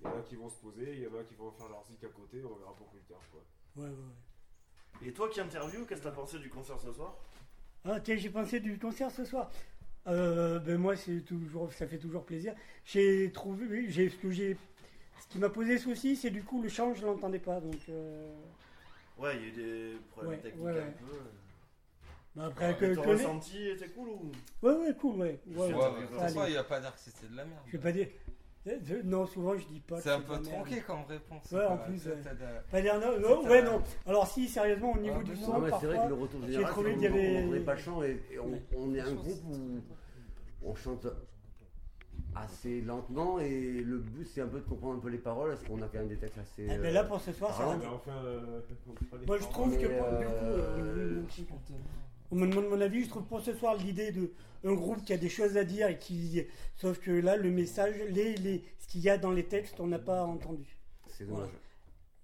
Il y en a qui vont se poser, il y en a qui vont faire leur zik à côté, on verra pour plus tard quoi. Ouais, ouais, ouais. Et toi qui interview, qu'est-ce que t'as pensé du concert ce soir? Ah, tiens, j'ai pensé du concert ce soir. Euh, ben moi, c'est toujours, ça fait toujours plaisir. J'ai trouvé, oui, j'ai ce que j'ai, ce qui m'a posé souci, c'est du coup le chant, je l'entendais pas, donc. euh, Ouais, il y a eu des problèmes Ouais, techniques ouais, un peu. bah, après Ouais, que, mais ton que- ressenti était cool ou? Ouais, ouais, cool, ouais. ouais, mais il va pas dire que c'était de la merde. Je vais pas dire. euh, euh, Non, souvent je dis pas. que C'est un peu tronqué comme réponse. Ouais, en plus. De- Pas dire non, ouais, non. Alors si, sérieusement, au niveau Ah, du mais son, Non, mais c'est vrai que le retour général, c'est qu'on n'entendait pas le chant et, et on, on est un groupe où on chante assez lentement et le but c'est un peu de comprendre un peu les paroles parce qu'on a quand même des textes assez. Eh ben là, pour ce soir, ça va. Enfin, euh, Moi, je trouve que pour- du coup, euh, euh, on me demande mon avis. Je trouve pour ce soir l'idée de un groupe qui a des choses à dire et qui, sauf que là, le message, les, les, ce qu'il y a dans les textes, on n'a pas entendu. C'est dommage.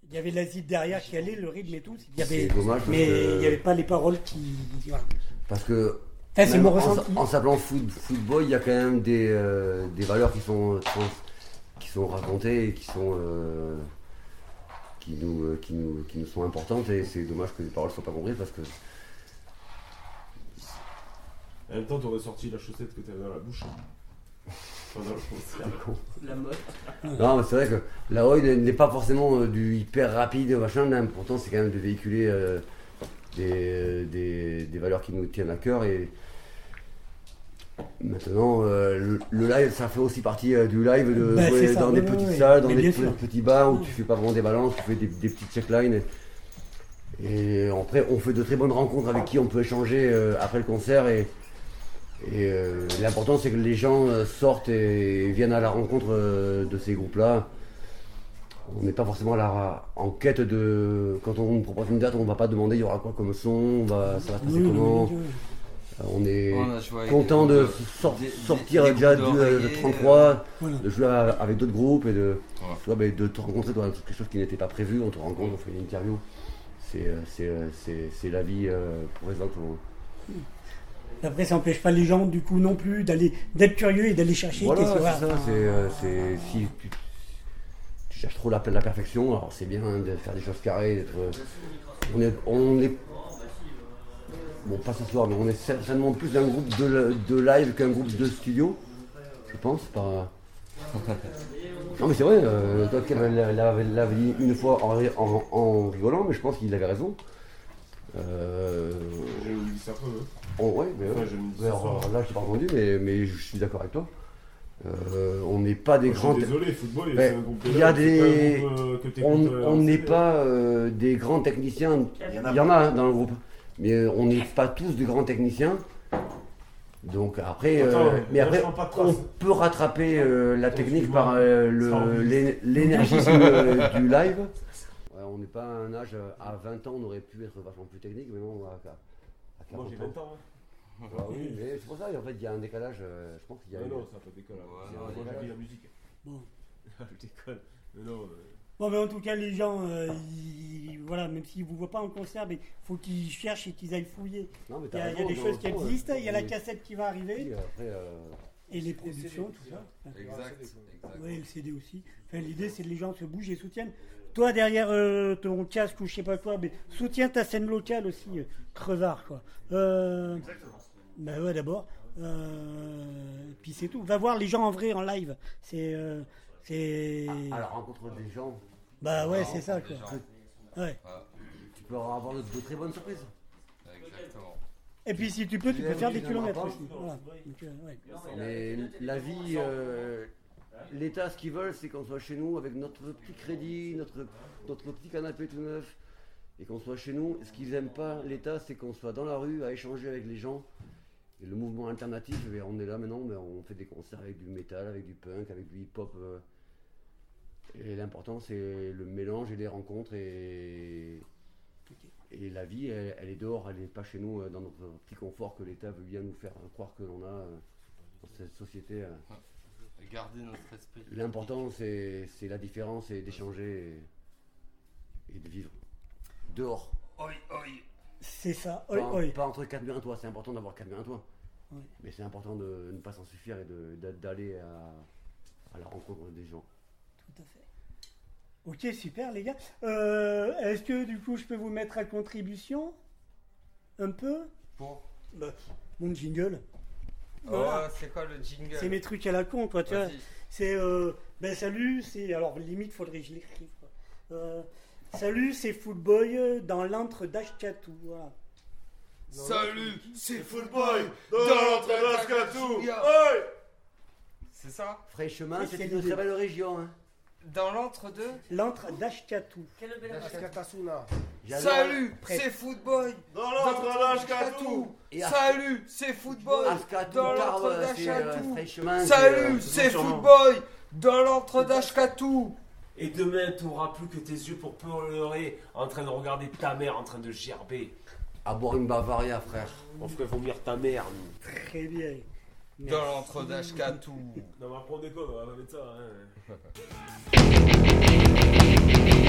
Il y avait la zip derrière qui allait, le rythme et tout. Il y avait, C'est dommage mais que- il n'y avait pas les paroles qui. Voilà. Parce que Eh, c'est même mon en, ressenti. en s'appelant foot, football, il y a quand même des, euh, des valeurs qui sont, trans- qui sont racontées et qui sont euh, qui, nous, euh, qui, nous, qui nous sont importantes et c'est dommage que les paroles ne soient pas comprises parce que En même temps, t'aurais sorti la chaussette que t'avais dans la bouche. Pendant le concert. La mode. non mais c'est vrai que la Oi n'est pas forcément euh, du hyper rapide machin, mais pourtant c'est quand même de véhiculer euh, des, des, des valeurs qui nous tiennent à cœur et Maintenant, euh, le, le live, ça fait aussi partie euh, du live de Bah, jouer ça, dans oui, des oui, petites oui. salles, dans Mais des petits bars où tu fais pas vraiment des balances, tu fais des, des petites checklines. Et après, on fait de très bonnes rencontres avec qui on peut échanger euh, après le concert. Et, et l'important, c'est que les gens sortent et viennent à la rencontre de ces groupes-là. On n'est pas forcément à la- en quête de. Quand on nous propose une date, on va pas demander il y aura quoi comme son, on va, ça va se passer Oui, comment. oui, oui. Euh, On est On content de sor- des- sortir des déjà groupes de, de d'oreillers, 33, euh, voilà. de jouer à- avec d'autres groupes et de, Ouais. tu vois, de te rencontrer dans quelque chose qui n'était pas prévu. On te rencontre, on fait une interview. C'est, euh, c'est, euh, c'est, c'est la vie euh, pour le moment. Après, ça n'empêche pas les gens, du coup, non plus, d'aller, d'être curieux et d'aller chercher. Voilà, c'est ça. C'est, euh, c'est- si tu, tu cherches trop la, la perfection, alors c'est bien de faire des choses carrées. d'être, euh, on est, on est, bon pas ce soir, mais on est certainement plus d'un groupe de, de live qu'un groupe de studio, je pense. Par... Non mais c'est vrai, euh, toi qui l'avais l'avait- dit une fois en, en- en rigolant, mais je pense qu'il avait raison. Euh, Je me dis ça peu. hein. Oh, ouais, mais ouais. alors là, je t'ai pas entendu, mais, mais je suis d'accord avec toi. Euh, on n'est pas des Moi, je suis grands. désolé, football, Ben, Il y a pas des. euh, On euh, n'est pas euh, des grands techniciens. Il y en y a en a hein, dans le groupe. Mais euh, on n'est pas tous des grands techniciens. Donc après, euh, Attends, mais après, on peut rattraper euh, la technique par euh, Ça le- enregistre. l'é- l'énergisme euh, du live. Ouais, on n'est pas à un âge, à 20 ans, on aurait pu être vachement plus technique, mais non, à, à, à 40 Moi j'ai 20 ans. hein. Ah oui, mais c'est pour ça, en fait, il y a un décalage. euh, je pense qu'il y a. Une- non. Ouais, un j'ai décalage. la musique. Bon. je déconne. Mais non. euh, Bon, mais en tout cas, les gens, euh, ils- voilà, même s'ils vous voient pas en concert, mais faut qu'ils cherchent et qu'ils aillent fouiller. Non, mais Il y t'as a, il y a raison, des dans choses qui fond, existent, il y a la cassette qui va arriver. Après, euh, Et les productions, tout ça. Exact, exact. Oui, le CD aussi. Enfin, L'idée, c'est que les gens se bougent et soutiennent. Toi, derrière euh, ton casque ou je sais pas quoi, mais soutiens ta scène locale aussi, euh, Crevard, quoi. Euh, bah ouais, d'abord. Euh, puis c'est tout. Va voir les gens en vrai, en live. C'est. euh, c'est. à la rencontre des gens. Bah ouais, À c'est ça, quoi. Ouais. Tu peux avoir de, de très bonnes surprises. Exactement. Et puis si tu peux, tu peux faire des kilomètres aussi. Voilà. Donc, euh, ouais. Mais la vie, euh, l'État, ce qu'ils veulent, c'est qu'on soit chez nous avec notre petit crédit, notre, notre petit canapé tout neuf, et qu'on soit chez nous. Ce qu'ils n'aiment pas, l'État, c'est qu'on soit dans la rue à échanger avec les gens. Et le mouvement alternatif, eh on est là maintenant, mais on fait des concerts avec du métal, avec du punk, avec du hip-hop. euh. et l'important, c'est le mélange et les rencontres. Et, et la vie, elle, elle est dehors, elle n'est pas chez nous, euh, dans notre petit confort que l'État veut bien nous faire croire que l'on a euh, dans cette société. Garder notre esprit. L'important, c'est la différence et d'échanger et, et de vivre dehors. Oi, oi. C'est ça. Pas, Oi, oi. pas entre quatre murs et un toit, c'est important d'avoir quatre murs et un toit. Ouais. Mais c'est important de ne pas s'en suffire et d'aller à, à la rencontre des gens. Tout à fait. Ok, super les gars. Euh, Est-ce que du coup je peux vous mettre à contribution Un peu? Pour? Bah, Mon jingle. Oh, Voilà. c'est quoi le jingle? C'est mes trucs à la con, toi, tu vois. C'est, euh, ben salut, c'est, alors limite, faudrait que je l'écrive. quoi. Euh, salut, c'est Footboy euh, dans l'antre d'Ashkatou. Voilà. Salut, c'est Footboy dans l'entrée d'Ashkatou. Ouais C'est ça Fraîchement, Ça, c'est une très belle région. hein. Dans l'entre-deux L'antre d'Ashkatou. Askatasuna. J'adore. Salut, Prêt. c'est Footboy Dans l'entre d'Ashkatou. Et Ask- Salut, c'est Footboy dans l'entre c'est, euh, d'Ashkatou Salut, euh, c'est. Footboy dans l'entre d'Ashkatou Et demain, tu n'auras plus que tes yeux pour pleurer en train de regarder ta mère en train de gerber. À boire une Bavaria, frère. On ferait vomir ta mère. Très bien. Dans l'entre d'Ashkatou Non, mais après, on déconne, on va mettre ça. Hein.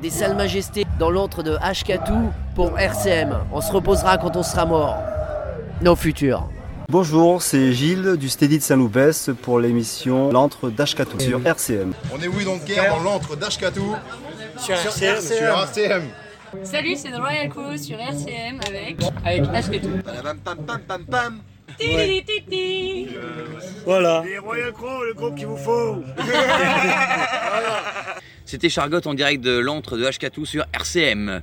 des Salles Majestés dans l'antre de Ashkatou pour RCM. On se reposera quand on sera mort. Nos futurs. Bonjour, c'est Gilles du Steady de Saint-Loupès pour l'émission L'antre d'Ashkatou sur RCM. On est oui donc guerre dans l'antre d'Ashkatou Sur RCM. Sur RCM. Salut, c'est The Royal Crew sur RCM avec. Avec Ashketou. Tididididi. Voilà. Les Royal Crow, le groupe qu'il vous faut. C'était Chargotte en direct de l'antre de Ashkatou sur RCM.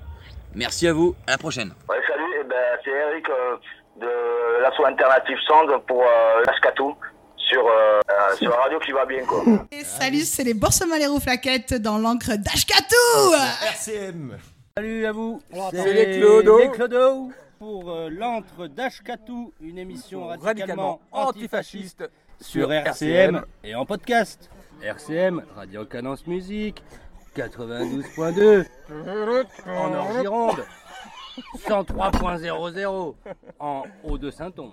Merci à vous, à la prochaine. Ouais, salut, eh ben, c'est Eric euh, de l'asso Alternative Sound pour euh, l'Ascatou sur, euh, euh, sur la radio qui va bien quoi. Et salut, c'est les Boursemaleros Flaquettes dans l'encre d'Ashkatou RCM. Salut à vous. C'est les Clodo. Les Clodo pour euh, l'antre d'Ashkatou, une émission radicalement Radicalement antifasciste antifasciste sur sur RCM RCM. et en podcast. RCM, Radio Cadence Musique, 92.2 en Nord-Gironde, 103.00 en Haut-de-Saintonge.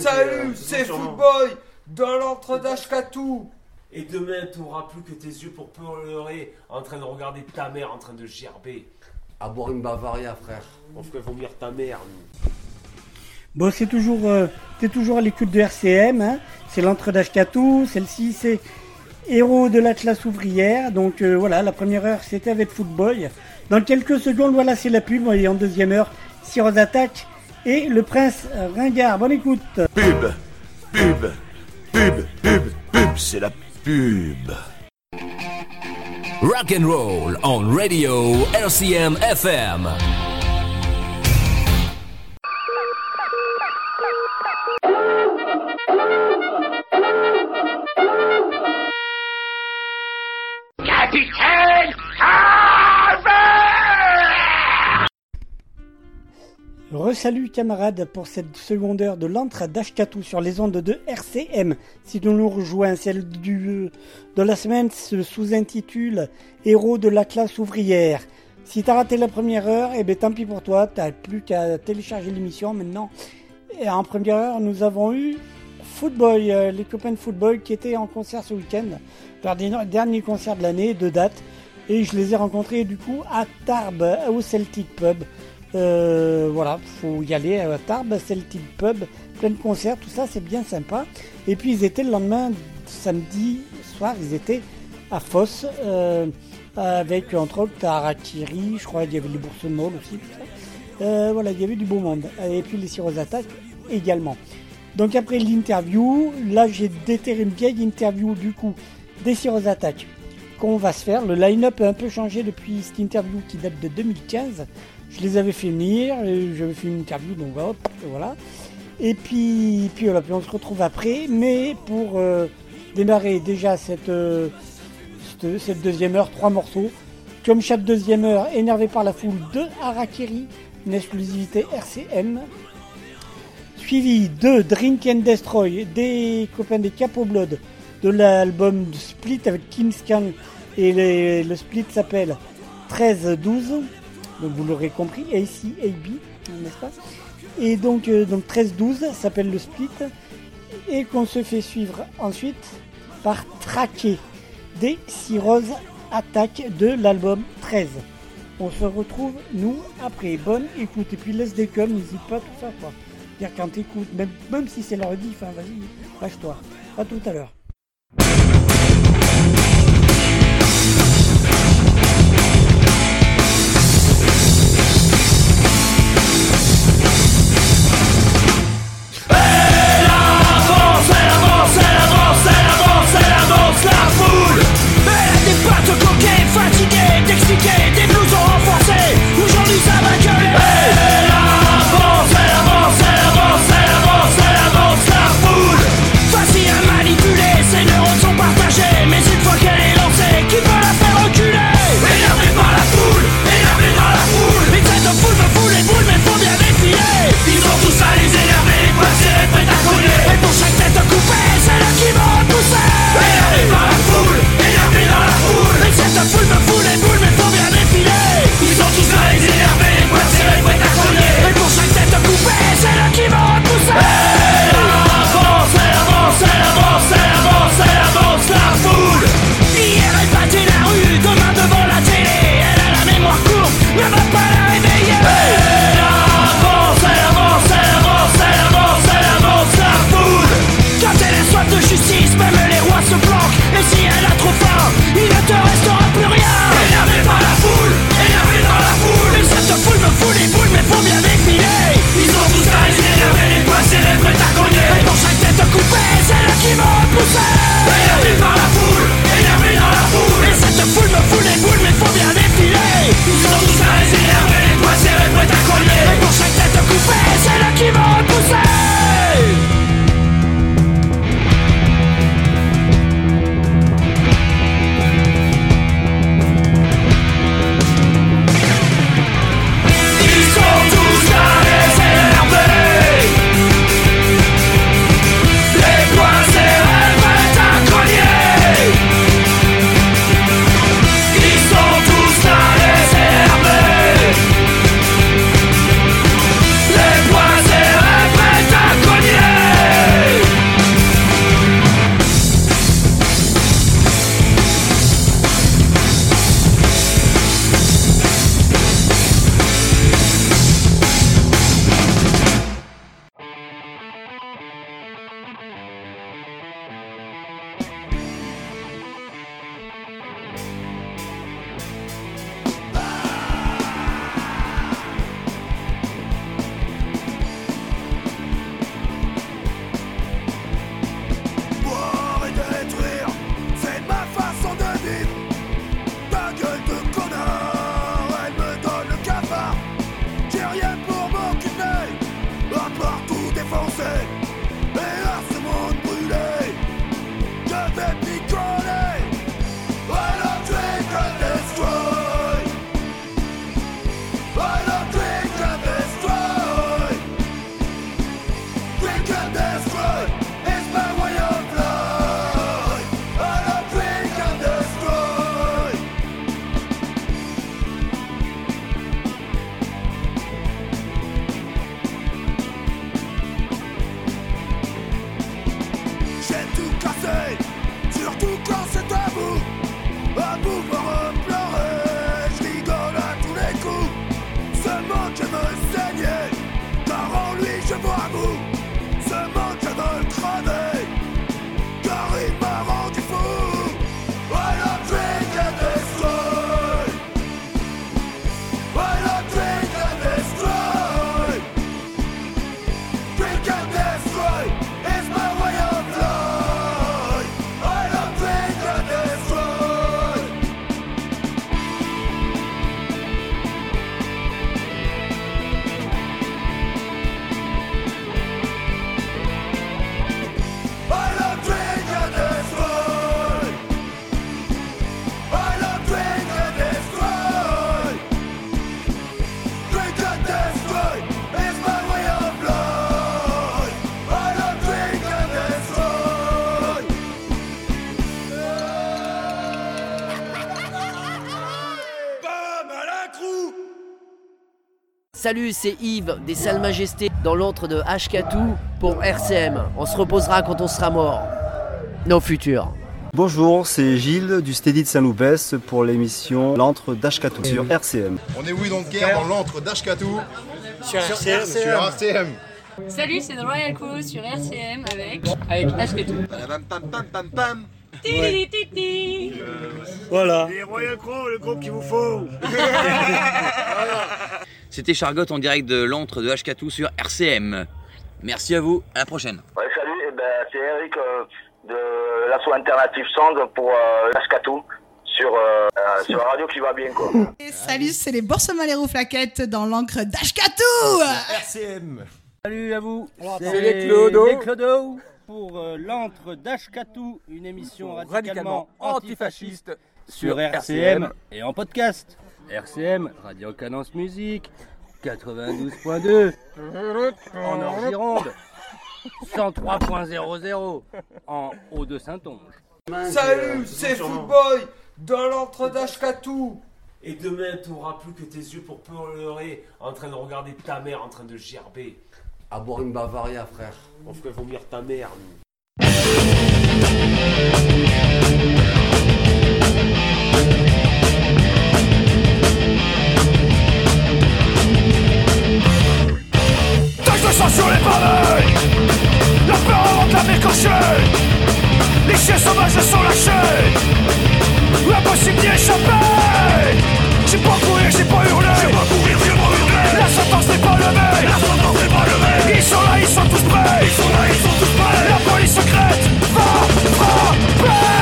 Salut, c'est Footboy dans l'entre d'Ashkatou. Et demain, tu n'auras plus que tes yeux pour pleurer en train de regarder ta mère en train de gerber. À boire une Bavaria, frère. On ferait vomir ta mère. nous. Bon, c'est toujours, euh, t'es toujours à l'écoute de RCM. hein. C'est l'entre d'Ashkatou. Celle-ci, c'est Héros de la classe ouvrière. Donc euh, voilà, la première heure, c'était avec Footboy. Dans quelques secondes, voilà, c'est la pub. Et en deuxième heure, Sirose Attack et le Prince Ringard. Bonne écoute. Pub, pub, pub, pub, pub, c'est la pub. Rock and roll on radio RCM FM. Resalut camarades pour cette seconde heure de l'entre d'Ashkatou sur les ondes de RCM. Si tu nous rejoins, celle du, de la semaine se sous-intitule Héros de la classe ouvrière. Si t'as raté la première heure, eh ben tant pis pour toi, t'as plus qu'à télécharger l'émission maintenant. Et en première heure, nous avons eu Footboy, euh, les copains de Footboy qui étaient en concert ce week-end, leur dernier concert de l'année, de date. Et je les ai rencontrés du coup à Tarbes, au Celtic Pub. Euh, voilà, faut y aller à Tarbes, Celtic Pub, plein de concerts, tout ça, c'est bien sympa. Et puis ils étaient le lendemain, samedi soir, ils étaient à Foss, euh, avec entre autres Harakiri, je crois qu'il y avait les Maul aussi, tout ça. Euh, voilà, il y avait du beau monde. Et puis les Siros Attack également. Donc après l'interview, là j'ai déterré une vieille interview du coup des Siros Attack qu'on va se faire. Le line-up a un peu changé depuis cette interview qui date de 2015. Je les avais fait venir, j'avais fait une interview, donc hop, voilà. Et puis, puis voilà, puis on se retrouve après, mais pour euh, démarrer déjà cette, euh, cette, cette deuxième heure, trois morceaux. Comme chaque deuxième heure, énervé par la foule de Harakiri, une exclusivité RCM. Suivi de Drink and Destroy, des copains des Capo Blood, de l'album Split avec Kingscan. Et le split s'appelle 13-12. Donc vous l'aurez compris, AC, AB, n'est-ce pas? Et donc, euh, donc 13-12 s'appelle le split. Et qu'on se fait suivre ensuite par Traqué des Sirose Attack de l'album 13. On se retrouve, nous, après. Bonne écoute. Et puis laisse des coms, n'hésite pas, tout ça, quoi. Quand t'écoutes, même, même si c'est leur diff, hein, vas-y, lâche-toi. À tout à l'heure. Salut, c'est Yves des Salles Majestés dans l'antre de Ashkatou pour RCM. On se reposera quand on sera mort. Nos futurs. Bonjour, c'est Gilles du Steady de Saint-Loupès pour l'émission L'antre d'Ashkatou sur RCM. On est oui donc guerre dans l'antre d'Ashkatou. Sur RCM. Sur RCM. Salut, c'est The Royal Crew sur RCM avec. Avec Ashketou. Pam pam pam pam pam. Titi, titi. Voilà. Les Royal Crow, le groupe qu'il vous faut. C'était Chargotte en direct de l'antre de Ashkatou sur RCM. Merci à vous, à la prochaine. Ouais, salut, eh ben, c'est Eric euh, de l'asso Alternative Sound pour euh, l'Ascatou sur, euh, euh, sur la radio qui va bien quoi. Et salut, c'est les Boursemans les Flaquettes dans l'encre d'Ashkatou RCM. Salut à vous. C'est les Clodo. Les Clodo pour l'antre d'Ashkatou, une émission radicalement Radicalement antifasciste sur. RCM et en podcast. RCM, Radio Cadence Musique, 92.2 en Orgironde, 103.00 en Haut-de-Saintonge. Salut, c'est Footboy dans l'antre d'Ashkatou. Et demain, tu n'auras plus que tes yeux pour pleurer en train de regarder ta mère en train de gerber. À boire une Bavaria, frère. On ferait vomir ta mère, nous. Sang sur les pavés. La peur avant la mécocher. Les chiens sauvages sont lâchés. Impossible d'y échapper J'ai pas couru, j'ai pas hurlé. J'ai pas couru, j'ai pas hurlé. La sentence n'est pas levée. La sentence n'est pas levée. Ils sont là, ils sont tous prêts. Ils sont là, ils sont tous prêts. La police secrète va frapper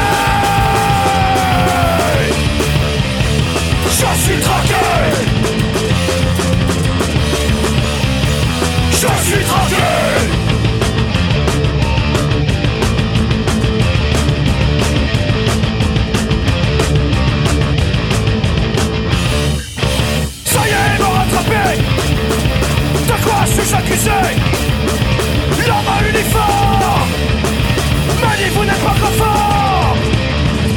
suis-je accusé L'homme à uniforme m'a dit vous n'êtes pas trop fort.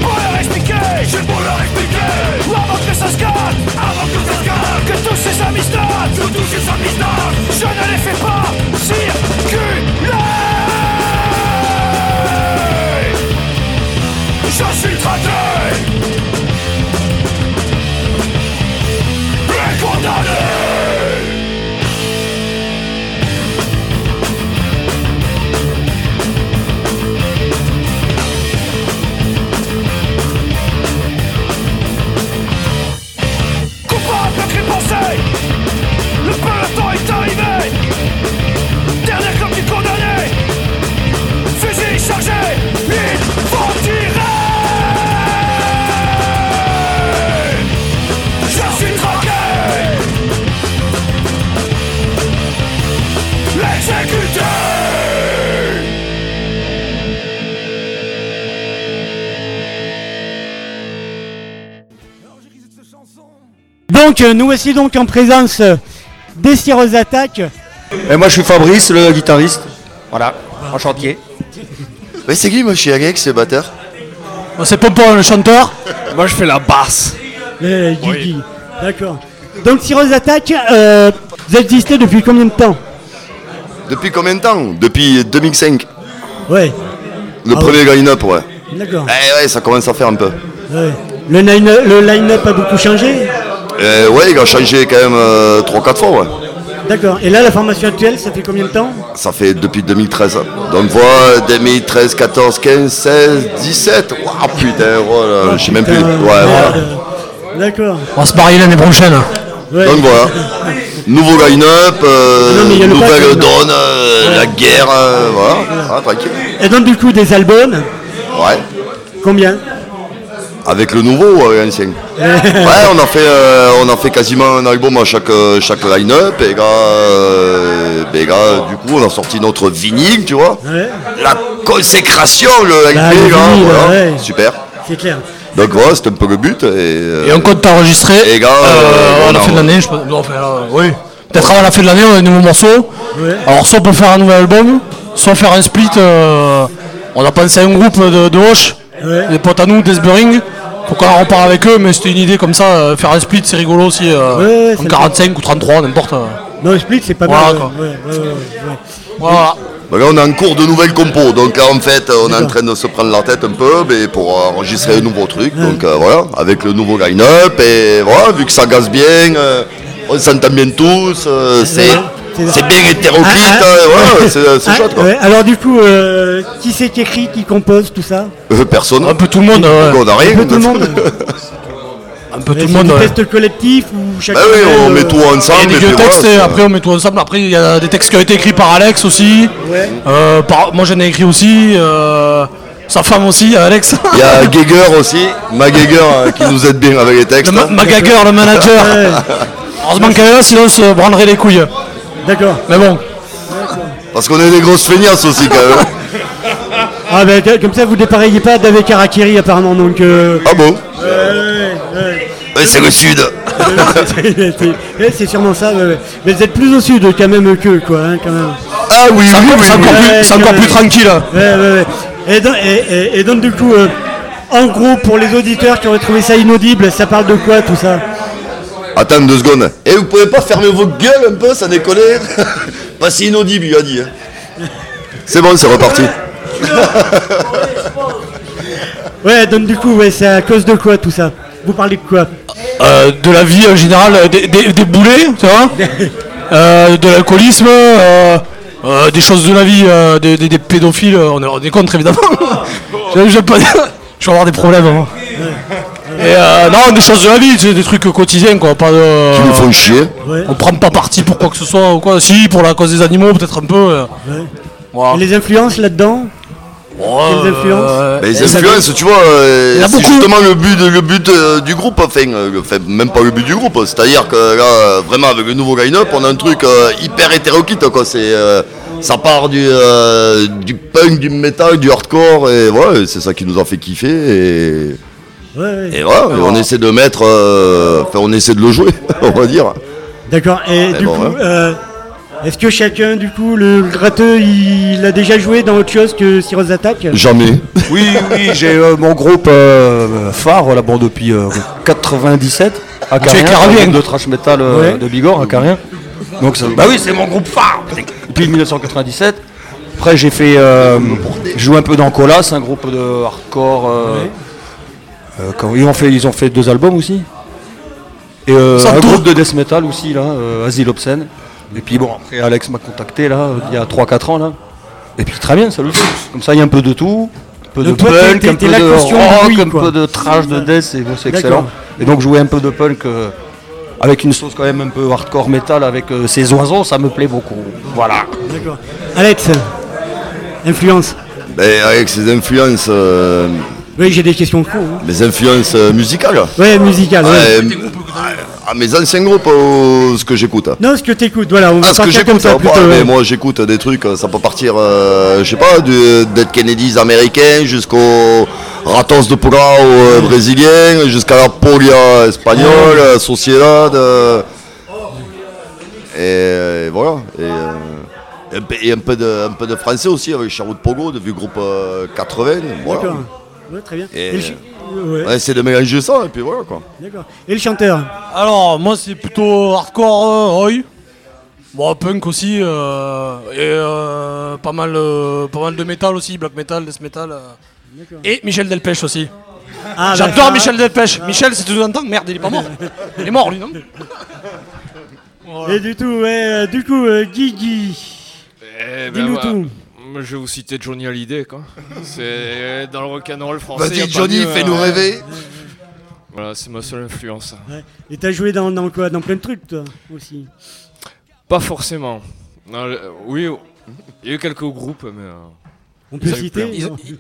Pour leur expliquer J'ai pour leur expliquer. Avant que ça se gâte Avant que ça se gâte Que tous ces amistades Que tous ces amistades Je ne les fais pas circuler. Je suis traqué Donc, euh, nous voici donc en présence des Sireuses Attaques. Et moi je suis Fabrice, le guitariste. Voilà, en chantier. Mais c'est qui moi je suis Alex, le batteur c'est Pompon, le chanteur. Moi je fais la basse. Eh, Guigui. D'accord. Donc, Sireuses Attaques, euh, vous existez depuis combien de temps? Depuis combien de temps? Depuis 2005. Ouais. Le Ah premier line-up, ouais. D'accord. Eh ouais, ça commence à faire un peu. Ouais. Le line- le line-up a beaucoup changé? Euh, ouais, il a changé quand même 3-4 fois, ouais. D'accord. Et là, la formation actuelle, ça fait combien de temps? Ça fait depuis 2013. Donc voilà, 2013, 14, 15, 16, 17. Waouh, putain, voilà, je sais même plus. Ouais, voilà. D'accord. On va se marier l'année prochaine. Ouais. Donc voilà. Nouveau line-up, euh, nouvelle pack, donne, euh, la guerre, euh, voilà. Ah, tranquille. Et donc, du coup, des albums, Ouais. combien? Avec le nouveau ou avec l'ancien Ouais, on a fait, euh, on a fait quasiment un album à chaque, euh, chaque line-up. Et gars, euh, ben, gars, du coup, on a sorti notre vinyle, tu vois. Ouais. La consécration, le LP, Bah, le vinyle, voilà. ouais. Super. C'est clair. Donc voilà, c'était un peu le but. Et, euh, Et on compte t'enregistrer Et gars, euh, euh, à on la a- fin de l'année, je pense. non, enfin, euh, oui. Peut-être avant la fin de l'année, on a des nouveaux morceaux. Ouais. Alors, soit on peut faire un nouvel album, soit faire un split. euh, on a pensé à un groupe de, de Hoche, Ouais. des potes à nous, Desburing. Faut qu'on en reparle avec eux, mais c'était une idée comme ça. euh, faire un split, c'est rigolo aussi. euh, Ouais, ouais, en c'est 45 ou 33, n'importe. euh. Non, le split, c'est pas Voilà, mal. quoi. ouais, ouais, ouais, ouais, ouais. Voilà. ben là, on est en cours de nouvelles compos. Donc là, en fait, on est en train de se prendre la tête un peu mais pour euh, enregistrer un nouveau truc. Donc euh, voilà, avec le nouveau line-up. Et voilà, vu que ça gaze bien, euh, on s'entend bien tous. euh, c'est c'est bien hétéroclite. Ah, ah, voilà, ouais. c'est c'est Ah, chouette, quoi. ouais. Alors, du coup, euh, qui c'est qui écrit, qui compose, tout ça Euh, personne. Un peu tout le monde. On a rien. Un peu tout le monde. Un peu tout le monde. ouais. test collectif ou chacun Bah oui, on euh, met tout Il y a ensemble. des textes voilà, et après on met tout ensemble. Après il y a des textes qui ont été écrits par Alex aussi. Ouais. Euh, par- moi j'en ai écrit aussi. euh, sa femme aussi, Alex. Il y a Geiger aussi, ma Geiger euh, qui nous aide bien avec les textes. Le ma- Magager, le manager. Heureusement qu'elle est là, sinon on se branlerait les couilles. D'accord. Mais bon. Parce qu'on est des grosses feignasses aussi quand même. Ah, ben, comme ça, vous dépareillez pas d'avec Harakiri, apparemment. Donc, euh, Ah bon ouais, ouais, ouais. C'est le sud. C'est sûrement ça. ouais, ouais. Mais vous êtes plus au sud quand même qu'eux, quoi, hein, quand même. Ah oui, C'est encore, c'est encore plus, Ouais, encore tranquille. Ouais, ouais, ouais. Et, donc, et- et- et donc, du coup, euh, en gros, pour les auditeurs qui auraient trouvé ça inaudible, ça parle de quoi tout ça? Attends deux secondes. Et vous pouvez pas fermer vos gueules un peu, ça déconne Pas si inaudible, il a dit. hein. C'est bon, c'est reparti. Ouais, donc, du coup, ouais, c'est à cause de quoi tout ça? Vous parlez de quoi? Euh, de la vie en général, euh, des, des, des boulets, tu vois Euh, De l'alcoolisme, euh, euh, des choses de la vie, euh, des, des- des pédophiles, on est, on est contre évidemment. je vais avoir des problèmes. hein. Et euh, non, des choses de la vie, c'est des trucs quotidiens quoi, pas de. Qui nous font chier. Ouais. On prend pas parti pour quoi que ce soit ou quoi. Si, pour la cause des animaux, peut-être un peu. euh. Voilà. Et les influences là-dedans Quelles influences Euh, Mais les influences, tu vois, euh, Il y en a c'est beaucoup. justement le but, le but euh, du groupe, enfin, euh, le- enfin, même pas le but du groupe, c'est-à-dire que là, euh, vraiment avec le nouveau line-up, on a un truc euh, hyper hétéroclite, quoi. C'est, euh, ça part du, euh, du punk, du metal, du hardcore, et voilà, c'est ça qui nous a fait kiffer, et, Ouais, et voilà, on essaie de mettre, euh, enfin, on essaie de le jouer, on va dire. D'accord. Et Mais du bon, coup, ouais. euh, est-ce que chacun, du coup, le gratteux, il a déjà joué dans autre chose que Cirrus Attack? Jamais. Oui, oui, j'ai euh, mon groupe euh, phare là, bon, depuis euh, 97 à Tu es Carien, groupe de trash metal euh, Ouais. de Bigorre à Carien. Donc ça- bah oui, c'est mon groupe phare depuis 1997. Après j'ai fait euh, je joue un peu dans Colas, un groupe de hardcore. euh, euh, quand- ils ont fait ils ont fait deux albums aussi. Et euh, un tourne. groupe de death metal aussi là, euh, Asile Obscène. Et puis bon après Alex m'a contacté là il y a 3-4 ans là. Et puis très bien ça le fait. Comme ça il y a un peu de tout. Un peu de toi, punk, t'es- un t'es peu de rock, un peu de trash, de death, et bon, c'est D'accord. excellent. Et donc jouer un peu de punk euh, avec une sauce quand même un peu hardcore metal avec euh, ces oiseaux, ça me plaît beaucoup. Voilà. D'accord. Alex, influence Ben, avec ses influences, euh, Oui, j'ai des questions cons. hein. mes influences euh, musicales. Ouais, musicales. ouais. Ouais, à mes anciens groupes, euh, ce que j'écoute. Non, ce que t'écoutes, voilà, on va Ah, ce que j'écoute, ça plutôt. ouais, mais moi j'écoute des trucs, ça peut partir, euh, je sais pas, du Dead Kennedys américain jusqu'au Ratos de Pogao euh, brésilien, jusqu'à la Polia espagnole, Sociedad. et, voilà. Et, et un peu- de, un peu de français aussi avec Charlotte Pogo, de vieux groupe euh, 80. Voilà. D'accord. Ouais, très bien. Et, Et le ch- ouais, essaie de mélanger ça, et puis voilà quoi. D'accord. Et le chanteur Alors moi c'est plutôt hardcore euh, Roy. Bon, punk aussi, euh, et euh, pas, mal, euh, pas mal de métal aussi, black metal, death metal. euh. Et Michel Delpech aussi. Ah, J'adore bah, ça- Michel Delpech. Michel, si tu nous entends, merde, il est pas mort. Il est mort, lui, non Et du tout, ouais, du coup, euh, Guigui. Eh ben, Dis-nous voilà. tout. Je vais vous citer Johnny Hallyday, quoi. C'est dans le rock'n'roll français. Vas-y, Johnny, mieux, fais-nous hein. rêver. Voilà, c'est ma seule influence. Ouais. Et t'as joué dans, dans quoi? Dans plein de trucs, toi, aussi? Pas forcément. Non, le- oui, il y a eu quelques groupes, mais. euh, On peut citer?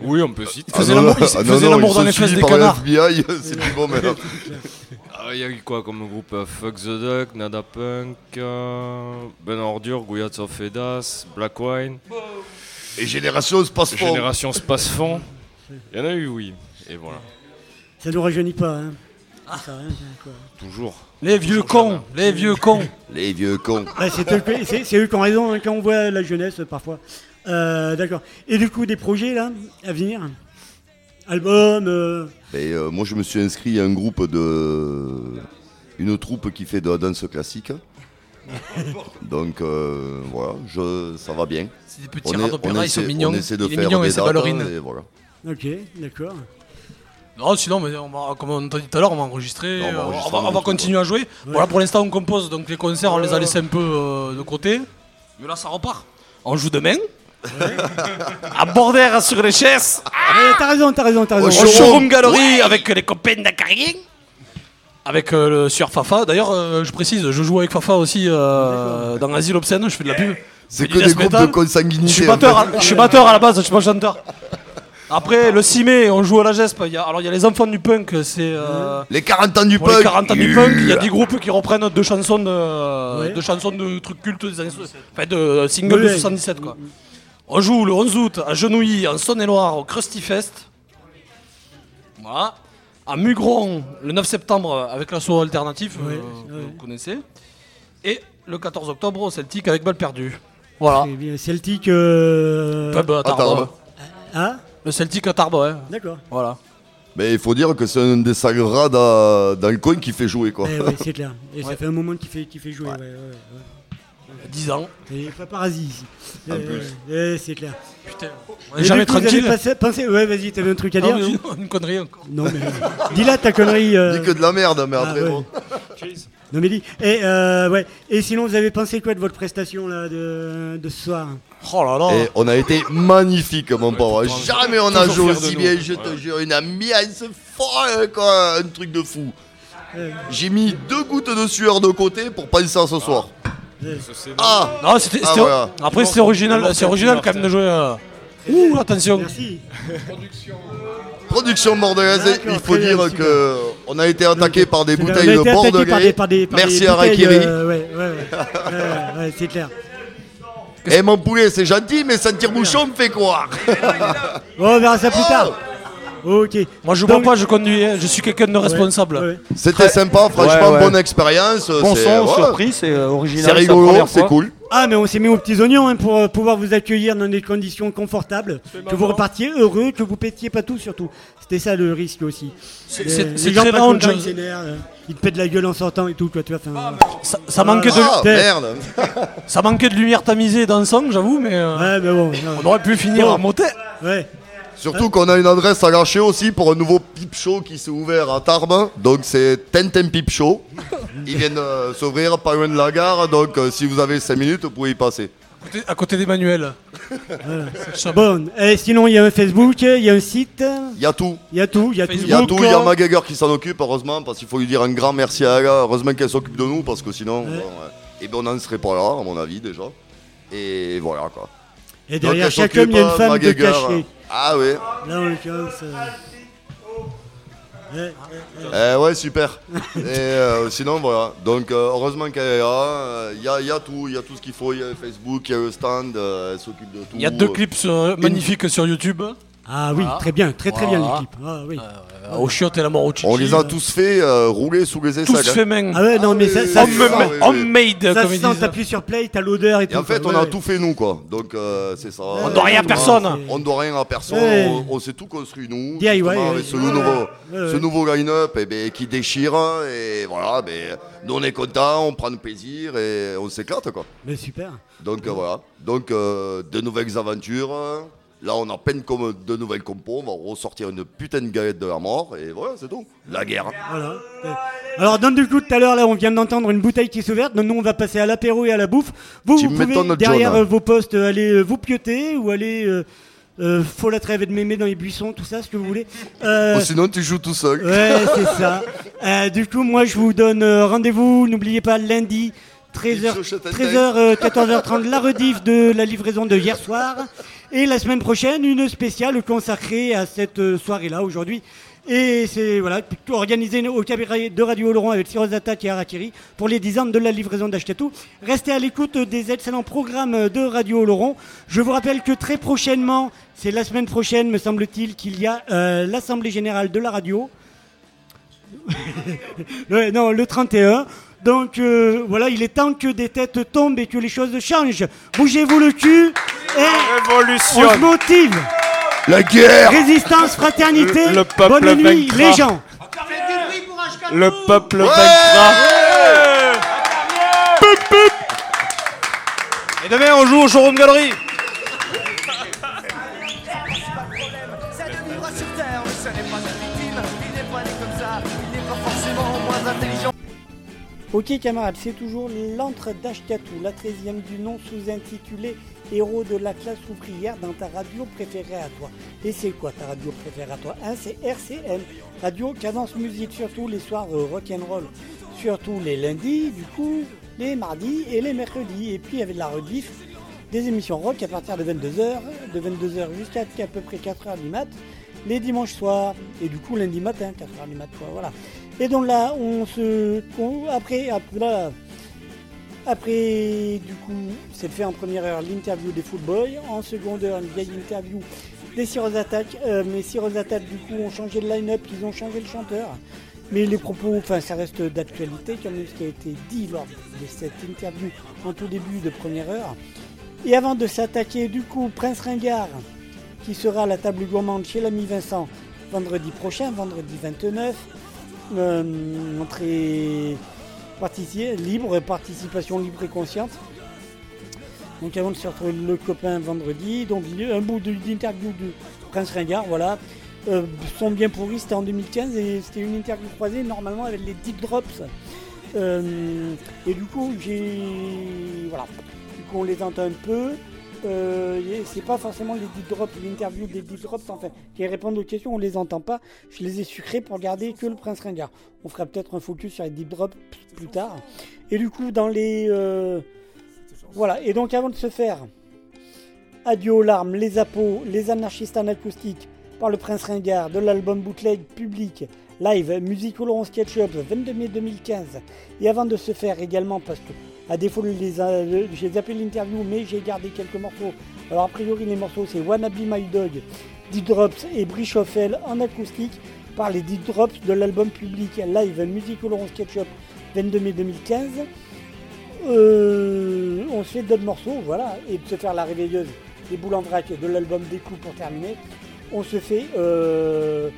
Oui, on peut citer. Il faisait l'amour- il Ah faisait l'amour ils dans sont les fesses des canards. FBI, c'est plus bon. Ah, Il y a eu quoi comme groupe? Euh, Fuck the Duck, Nada Punk, euh, Ben Ordure, Gouillards of Edas, Black Wine. Et Génération Space Fond. Génération Space Fond. Il y en a eu, oui. Et voilà. Ça nous rajeunit pas, hein. Ah. Ça, hein, quoi. Toujours. Les vieux cons, les vieux cons. Les vieux cons. Ouais, c'est eux, qui- c'est- c'est eux qui ont raison hein, quand on voit la jeunesse parfois. Euh, D'accord. Et du coup, des projets là à venir Album euh, Et, euh, moi, je me suis inscrit à un groupe de. Une troupe qui fait de la danse classique. Donc euh, voilà, je, ça va bien. C'est des petits On rats d'opéra, ils sont essaie- mignons. On essaie de Il est faire mignon et des dates, ballerines. et voilà. Ok, d'accord. Non, sinon, mais on va- comme on t'a dit tout à l'heure, on va enregistrer. Non, on va euh, enregistrer on va, un on va truc, continuer à jouer. Voilà, pour l'instant, on compose, donc les concerts, on les a laissés un peu euh, de côté. Mais là, ça repart. On joue demain. à Bordère sur les chaises. Eh, t'as raison, t'as raison, t'as raison. Au showroom Gallery avec les copains d'Acarien. Avec euh, le sur Fafa. D'ailleurs, euh, je précise, je joue avec Fafa aussi euh, dans Asile Obscène. Je fais de la pub. C'est que des groupes metal. de consanguinité, Je suis en batteur, fait. à, je suis batteur à la base, je suis pas chanteur. Après, le 6 mai, on joue à la GESP. Il y a- alors, il y a les enfants du punk, c'est. euh, Les 40 ans du pour les punk. 40 ans du punk, il y a des groupes qui reprennent deux chansons de, Ouais. deux chansons de trucs cultes des années. Enfin, de singles de ouais. 77, quoi. On joue le 11 août à Genouilly, en Saône-et-Loire, au Krusty Fest. Voilà. À Mugron, le 9 septembre, avec l'assaut alternatif, euh, vous connaissez. Et le 14 octobre, au Celtic, avec balle perdue. Voilà. Bien. Celtic. Euh... Pub à Tarbes. Tarbes. Ah Le Celtic à Tarbes, ouais. D'accord. Voilà. Mais il faut dire que c'est un des sagrades dans, le coin qui fait jouer quoi. Eh ouais, c'est clair. Et ça fait un moment qu'il fait, qu'il fait jouer. Ouais. Ouais, ouais, 10 ans. Et paparazzi ici. En Eh, ouais, c'est clair. Putain. On Et est jamais coup, tranquille. passé- pensé- Ouais, vas-y, t'avais un truc à Ah, dire non non, une connerie encore. Non, mais. Dis-la ta connerie. euh. Dis que de la merde, mais Ah, après ouais. bon. Non, mais dis. Et, euh, ouais. Et sinon, vous avez pensé quoi de votre prestation là, de, de ce soir? Oh là là. Et on a été magnifique, mon pauvre. toujours- Jamais on a joué aussi nous. bien, je te jure. Une ambiance folle, quoi. Un truc de fou. J'ai mis deux gouttes de sueur de côté pour penser à ce soir. Ah Non, c'était. Ah, c'était- voilà. Après, c'était original, c'est original quand même de jouer. euh, Ouh, attention. Merci. Production bordelaise, D'accord, il faut très bien, dire super. que on a été attaqué par des C'est bouteilles de Bordelais. des Merci à Rakiri. euh, ouais, ouais, ouais. Ouais, ouais, c'est clair. Eh mon poulet, c'est gentil, mais sentir bouchon me fait quoi Bon, on verra ça plus tard. Ok. Moi, je Donc- bois pas, je conduis. hein. Je suis quelqu'un de responsable. C'était sympa, franchement, Ouais, ouais. bonne expérience. Bon c'est- son, ouais. surprise, c'est, euh, original, C'est la rigolo, première c'est fois. cool. Ah, mais on s'est mis aux petits oignons hein, pour euh, pouvoir vous accueillir dans des conditions confortables, que vous repartiez heureux, que vous pétiez pas tout surtout. C'était ça le risque aussi. C'est- Les- c'est- les c'est gens très pas lounge. contents, ils s'énervent, euh, Ils te pètent la gueule en sortant et tout, quoi, tu vois. enfin, Ça, ça manquait de. Ah, merde Ça manquait de lumière tamisée dans le son, j'avoue, mais. euh, Ouais, mais bon. On aurait pu finir Bon. en motet. Ouais. Surtout qu'on a une adresse à lâcher aussi pour un nouveau pipe show qui s'est ouvert à Tarbes. Donc c'est Tintin Pipe Show. Ils viennent euh, s'ouvrir pas loin de la gare. Donc euh, si vous avez 5 minutes, vous pouvez y passer. À côté- À côté d'Emmanuel. Bon, et sinon il y a un Facebook, il y a un site, Il y a tout. il y a tout, il y a tout. Il y a tout, il y a Magager qui s'en occupe, heureusement, parce qu'il faut lui dire un grand merci à elle. Heureusement qu'elle s'occupe de nous, parce que sinon, bon, ouais. eh ben, on n'en serait pas là, à mon avis, déjà. Et voilà, quoi. Et derrière Donc, chaque homme, il y a une femme de cachée. Ah oui. Là, en l'occurrence. euh. Eh ouais, super. Et euh, sinon, voilà. Donc, euh, heureusement qu'elle est là. Euh, Il y, a, il y a tout, il y a tout ce qu'il faut. Il y a Facebook, il y a le stand, euh, elle s'occupe de tout. Il y a deux clips sur- magnifiques sur YouTube. Ah oui, Voilà. très bien, très très bien l'équipe. Ah oui. Euh, au chiotte et la mort au chichi. On les a tous fait euh, rouler sous les aisselles. Tous hein. fait main. Ah ouais, non mais ça, ça, Homme- ça- homemade, ça comme se ils sent, disent. t'appuies sur play, t'as l'odeur et Et tout. en fait, on a tout fait nous, quoi. Donc, euh, c'est ça. On doit rien à personne. On doit rien à personne. Ouais. On, on s'est tout construit nous. DIY, justement, ouais. avec ce Ouais, nouveau, ouais. ce Ouais. nouveau line-up eh ben, qui déchire. Et voilà, ben, nous on est contents, on prend du plaisir et on s'éclate, quoi. Mais super. Donc euh, voilà. Donc, euh, de nouvelles aventures. Là, on a peine comme de nouvelles compos. On va ressortir une putain de galette de la mort. Et voilà, c'est tout. La guerre. Voilà. Alors, donc, du coup, tout à l'heure, là, on vient d'entendre une bouteille qui s'ouvre. Donc, nous, on va passer à l'apéro et à la bouffe. Vous, Tu vous pouvez, derrière euh, vos postes, euh, aller euh, vous pioter ou aller. Euh, euh, faut la trêve et de mémé dans les buissons, tout ça, ce que vous voulez. Euh, Ou sinon, tu joues tout seul. Ouais, c'est ça. Euh, du coup, moi, je vous donne euh, rendez-vous. N'oubliez pas, lundi, 13h, 13h euh, 14h30, la rediff de la livraison de hier soir. Et la semaine prochaine, une spéciale consacrée à cette euh, soirée-là, aujourd'hui. Et c'est voilà, organisé au cabaret de Radio Laurent avec Cyrus et Harakiri pour les 10 ans de la livraison d'Achetatou. Restez à l'écoute des excellents programmes de Radio Laurent. Je vous rappelle que très prochainement, c'est la semaine prochaine, me semble-t-il, qu'il y a euh, l'Assemblée Générale de la Radio. Non, le 31. Donc euh, voilà, il est temps que des têtes tombent et que les choses changent. Bougez-vous le cul Révolution. on se motive. La guerre Résistance, fraternité. Le- le peuple Bonne nuit, vaincra. les gens. Le peuple vaincra. Pup, pup. Et demain, on joue au showroom galerie. Ok camarades, c'est toujours l'antre d'Ashkatou, la 13e du nom sous-intitulé Héros de la classe ouvrière dans ta radio préférée à toi. Et c'est quoi ta radio préférée à toi hein, C'est RCM, radio Cadence Musique, surtout les soirs euh, rock'n'roll, surtout les lundis, du coup, les mardis et les mercredis. Et puis avec la rediff, des émissions rock à partir de 22h, de 22h jusqu'à à peu près 4h du mat, les dimanches soirs, et du coup lundi matin, 4h du mat, quoi, voilà. Et donc là, on se. après, après, là, après, du coup, c'est fait en première heure l'interview des Footboys, en seconde heure, une vieille interview des Sirius Attack. Euh, mais Sirius Attack, du coup, ont changé de line-up, ils ont changé le chanteur. Mais les propos, enfin, ça reste d'actualité, quand même, ce qui a été dit lors de cette interview en tout début de première heure. Et avant de s'attaquer, du coup, Prince Ringard, qui sera à la table gourmande chez l'ami Vincent vendredi prochain, vendredi 29. Euh, entrée partici- libre, participation libre et consciente. Donc avant de se retrouver le copain vendredi, donc un bout d'interview de Prince Ringard, voilà. Euh, sont bien pourris, c'était en 2015 et c'était une interview croisée normalement avec les Deep Drops. Euh, et du coup j'ai voilà. Du coup on les entend un peu. Euh, c'est pas forcément les deep drops, l'interview des deep drops, enfin, qui répondent aux questions, on les entend pas. Je les ai sucrés pour garder que le Prince Ringard. On fera peut-être un focus sur les deep drops plus tard. Et du coup, dans les. euh, Voilà, et donc avant de se faire Adieu aux larmes, les apos, les anarchistes en acoustique par le Prince Ringard de l'album bootleg public live Musique au SketchUp 22 mai 2015 et avant de se faire également parce que à défaut les j'ai zappé l'interview mais j'ai gardé quelques morceaux alors a priori les morceaux c'est Wannabe My Dog Deep Drops et Brichoffel en acoustique par les Deep Drops de l'album public live au Laurent SketchUp 22 mai 2015 euh, on se fait d'autres morceaux, voilà, et de se faire la réveilleuse des boules en vrac de l'album des coups pour terminer. On se fait euh,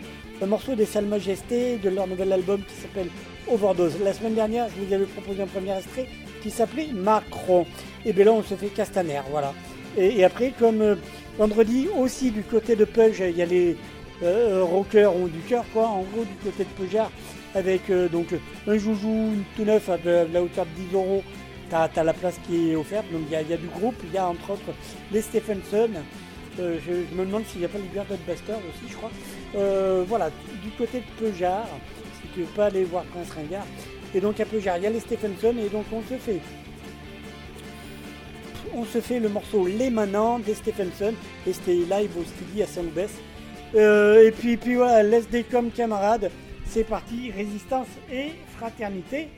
un morceau des Salles Majestés de leur nouvel album qui s'appelle Overdose. La semaine dernière, je vous avais proposé un premier extrait qui s'appelait Macron. Et bien là, on se fait Castaner, voilà. Et, après, comme euh, vendredi aussi du côté de Pudge, il y a les euh, rockers ont du cœur, quoi. En gros, du côté de Peugeard, avec euh, donc un joujou tout neuf à la hauteur de 10 euros. T'as as la place qui est offerte, donc il y, a- du groupe, il y a entre autres les Stephenson. Euh, je, me demande s'il n'y a pas les Bastard aussi, je crois. Euh, voilà, du côté de Peugeard, tu veux pas aller voir Prince Ringard. Et donc à Peugeard, il y a les Stephenson, et donc on se fait on se fait le morceau Les Manants des Stephenson et c'était live au Studi à Saint-Loubès. Euh, et puis, puis voilà, laisse des comme camarades, c'est parti, résistance et fraternité.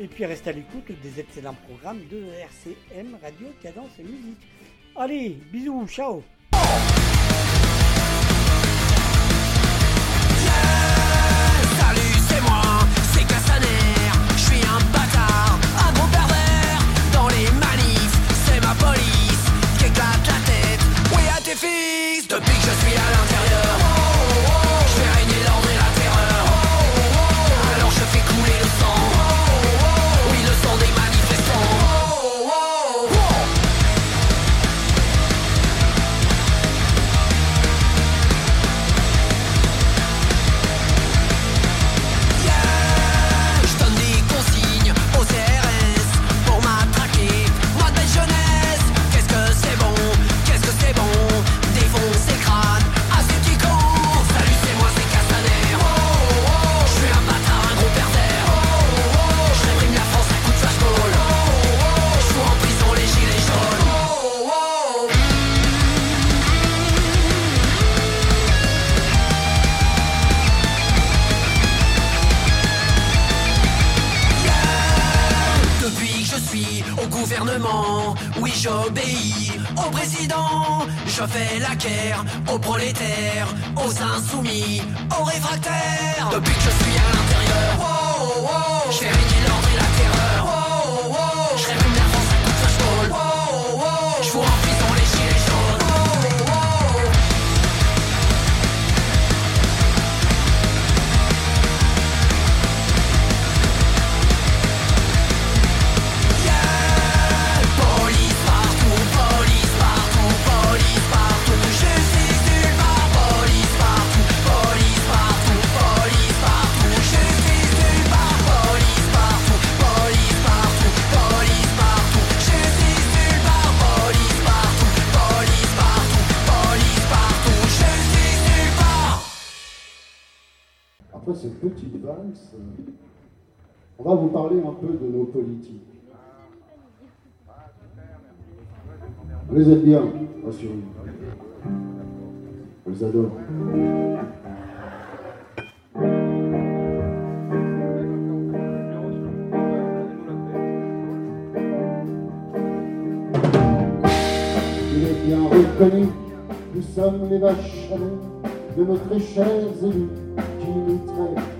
Et puis reste à l'écoute des excellents programmes de RCM, Radio, Cadence et Musique. Allez, bisous, ciao on va vous parler un peu de nos politiques. On les aime bien, rassurez-vous. On les adore. Il est bien reconnu, nous sommes les vaches de nos très chers élus qui nous traitent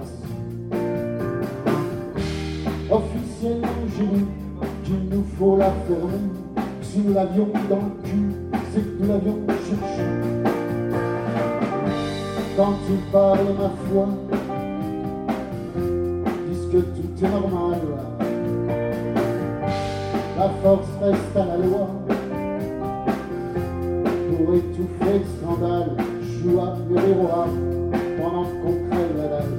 Qu'il nous faut la fermer. Si nous l'avions dans le cul, c'est que nous l'avions cherché. Quand ils parlent, ma foi, disent que tout est normal. La force reste à la loi pour étouffer le scandale, joua le roi pendant qu'on crève la dalle.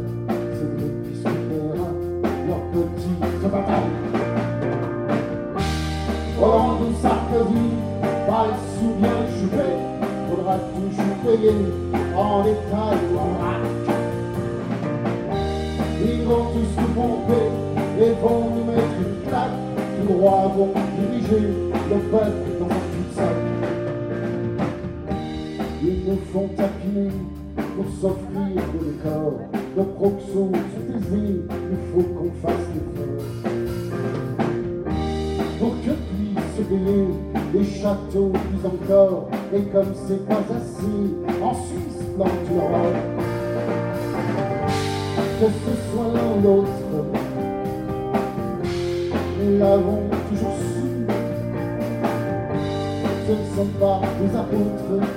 C'est eux qui leur petite bataille. Hollande ou Sarkozy, Valls ou bien Juppé, faudra toujours payer en détail ou en vrac. Ils vont tous nous pomper et vont nous mettre une claque. Tout droit vont diriger le peuple dans un cul-de-sac. Ils nous font tapiner pour s'offrir de décor. De proxo sur des il faut qu'on fasse l'effort. Puissent payer les châteaux plus encore. Et comme c'est pas assez, en Suisse plante l'Europe. Que ce soit l'un ou l'autre, nous l'avons toujours su. Ce ne sont pas des apôtres,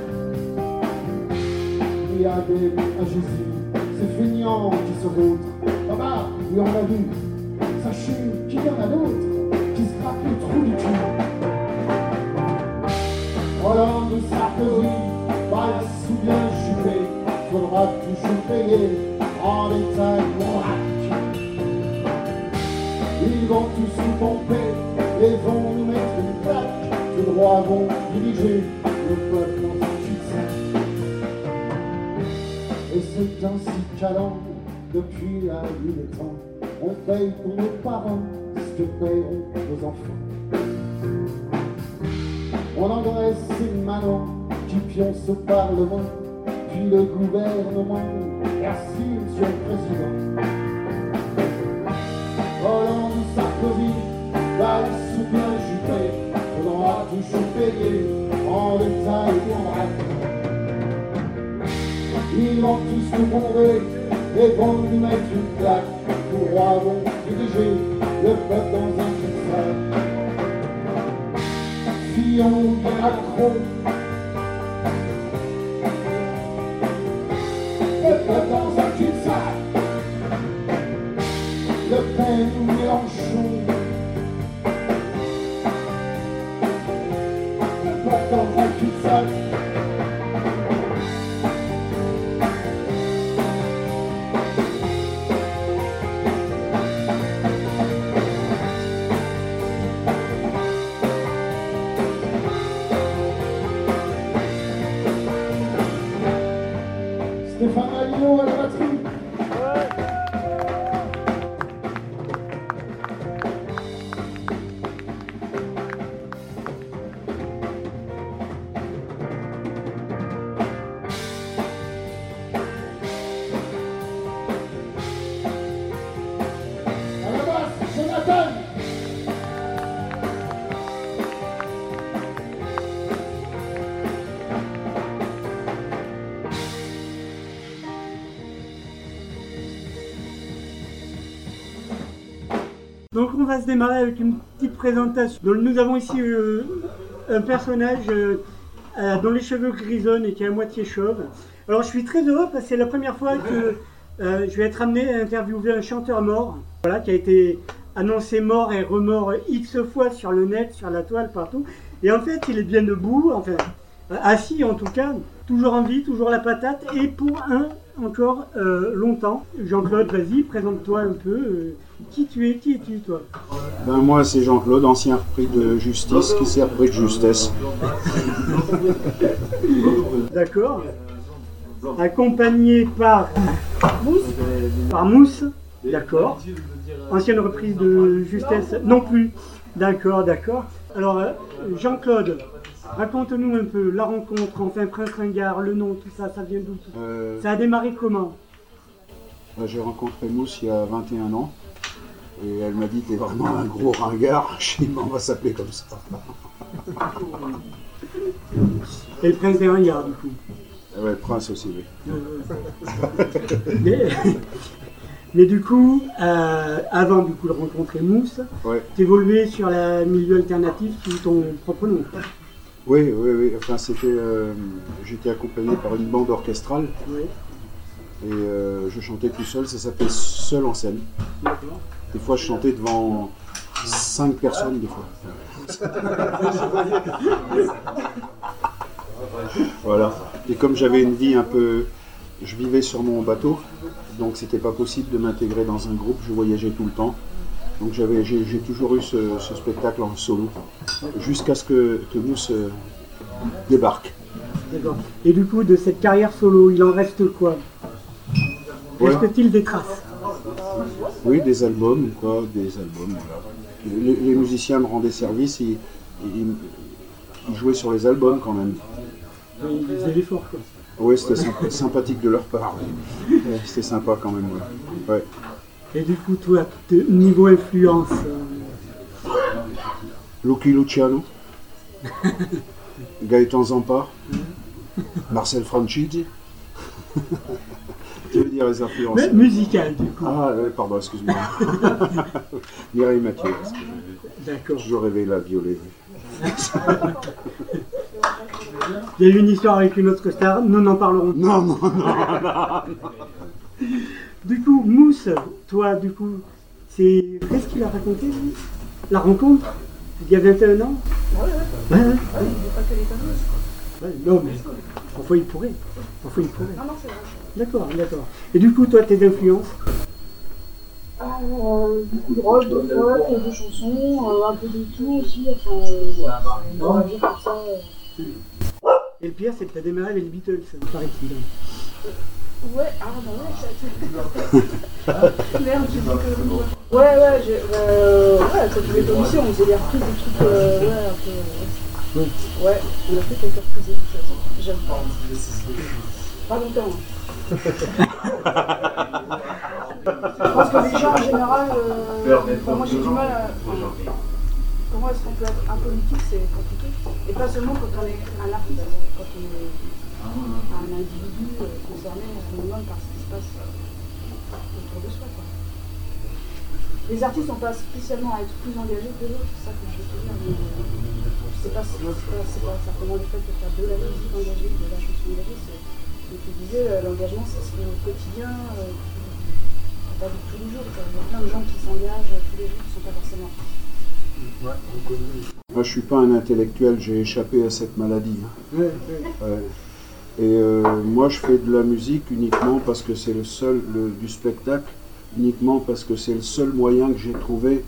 ni Adèle à Jésus, ces feignants qui se vautrent. Ah bah, on l'a vu, sachez qu'il y en a d'autres qui se grattent le trou du cul. Hollande ou Sarkozy, Valls ou bien Juppé, faudra toujours payer en détail mon rack. Ils vont tous nous pomper et vont nous mettre une claque. Tout droit vont diriger le peuple dans un. Et c'est ainsi qu'allant, depuis la nuit des temps, on paye pour nos parents ce que paieront nos enfants. On engraisse ces manants qui pioncent au Parlement, puis le gouvernement. Merci, Monsieur le Président. Hollande Sarkozy, Valls ou bien Juppé, faudra toujours payer en détail ou en vrac. Ils vont tous nous bomber et vont nous mettre une claque. Tout droit vont diriger le peuple dans un Fillon ou va se démarrer avec une petite présentation. Donc nous avons ici euh, un personnage euh, euh, dont les cheveux grisonnent et qui est à moitié chauve. Alors je suis très heureux parce que c'est la première fois que je vais être amené à interviewer un chanteur mort, voilà, qui a été annoncé mort et remort X fois sur le net, sur la toile, partout. Et en fait il est bien debout, enfin assis en tout cas, toujours en vie, toujours la patate, et pour un encore euh, longtemps. Jean-Claude, vas-y, présente-toi un peu. euh, qui tu es, qui es-tu toi? Ben moi c'est Jean-Claude, ancien repris de justice qui s'est repris de justesse. D'accord. Accompagné par Par Mousse. D'accord. Ancienne reprise de justesse non plus. D'accord, d'accord. Alors, euh, Jean-Claude, raconte-nous un peu la rencontre, enfin Prince Ringard, le nom, tout ça, ça vient d'où Euh, Ça a démarré comment ben, J'ai rencontré Mousse il y a 21 ans et elle m'a dit t'es vraiment un gros ringard, je on va s'appeler comme ça. Et le Prince des Ringards, du coup. Ah Ouais, Prince aussi, oui. mais, mais du coup, euh, avant du coup de rencontrer Mousse, Ouais. t'évoluais sur la milieu alternatif sous ton propre nom. Oui, oui, oui. Enfin, c'était. euh, J'étais accompagné par une bande orchestrale Oui. et euh, je chantais tout seul. Ça s'appelait Seul en scène. Des fois, je chantais devant 5 personnes, des fois. voilà. Et comme j'avais une vie un peu. Je vivais sur mon bateau, donc c'était pas possible de m'intégrer dans un groupe. Je voyageais tout le temps. Donc j'avais, j'ai, j'ai toujours eu ce, ce spectacle en solo, jusqu'à ce que, que Mousse euh, débarque. D'accord. Et du coup, de cette carrière solo, il en reste quoi? Ouais. Reste-t-il des traces? Oui, des albums, quoi, des albums. voilà. Les, les musiciens me rendaient service, ils, ils- ils jouaient sur les albums quand même. Il faisait l'effort, quoi. Oui, c'était sympa- sympathique de leur part. Ouais, C'était sympa quand même. ouais. Ouais. Et du coup, toi, niveau influence, euh, Lucky Luciano, Gaëtan Zampa, Marcel Franchitti. tu veux dire les influences mais musical, du coup. Ah, pardon, excuse-moi. Mireille Mathieu. D'accord. Toujours rêvé la violer. Il y a eu une histoire avec une autre star, nous n'en parlerons pas. Non, non, non, Du coup, Mousse, toi, du coup, c'est. Qu'est-ce qu'il a raconté, lui? La rencontre? Il y a 21 ans? Ouais, ouais. Ouais, ouais. non, mais parfois il pourrait. Parfois il pourrait. D'accord, d'accord. Et du coup, toi, tes influences? Euh, beaucoup de rock, de folk, de chansons, euh, un peu de tout aussi. Enfin, on va dire comme ça. euh. Et le pire, c'est que tu as démarré avec les Beatles, paraît-il. Ouais, ah bah ouais, ça Merde, j'ai dit que. Ouais, ouais, j'ai. Euh, ouais, ça fait des commissions, on faisait des reprises, des trucs. Euh, ouais, un peu. euh, Ouais, on a fait quelques reprises tout ça. J'aime pas. Pas longtemps. Je pense que les gens en général. Euh, enfin, moi j'ai du mal à. Comment est-ce qu'on peut être un politique, c'est compliqué. Et pas seulement quand on est un artiste, quand on est un individu euh, concerné au minimum par ce qui se passe euh, autour de soi. Quoi. Les artistes n'ont pas spécialement à être plus engagés que les autres, c'est ça que je veux te dire. Mais, euh, c'est pas, c'est pas, c'est pas simplement le fait de faire de la musique engagée, de la chanson engagée, c'est comme tu disais, l'engagement se fait au quotidien, euh, pas de tous les jours. Il y a plein de gens qui s'engagent tous les jours qui ne sont pas forcément artistes. Moi, je suis pas un intellectuel, j'ai échappé à cette maladie. hein. Ouais, ouais. Et euh, moi, je fais de la musique uniquement parce que c'est le seul, le- du spectacle, uniquement parce que c'est le seul moyen que j'ai trouvé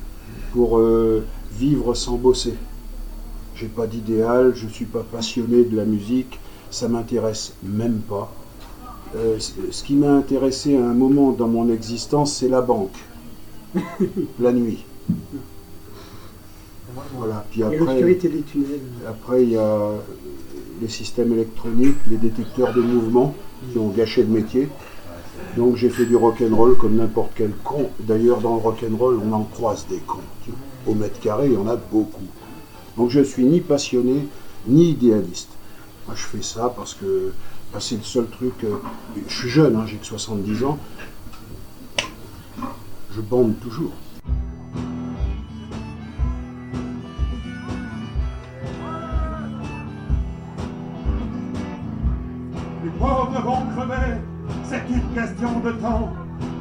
pour euh, vivre sans bosser. J'ai pas d'idéal, je suis pas passionné de la musique, ça m'intéresse même pas. Euh, ce qui m'a intéressé à un moment dans mon existence, c'est la banque, la nuit. Voilà. Puis Et après, l'obscurité des tunnels. après, il y a les systèmes électroniques, les détecteurs de mouvement qui ont gâché le métier. Donc j'ai fait du rock'n'roll comme n'importe quel con. D'ailleurs, dans le rock'n'roll, on en croise des cons. Au mètre carré, il y en a beaucoup. Donc je suis ni passionné, ni idéaliste. Moi, je fais ça parce que bah, c'est le seul truc. euh, je suis jeune, hein, j'ai que 70 ans. Je bande toujours. Question de temps.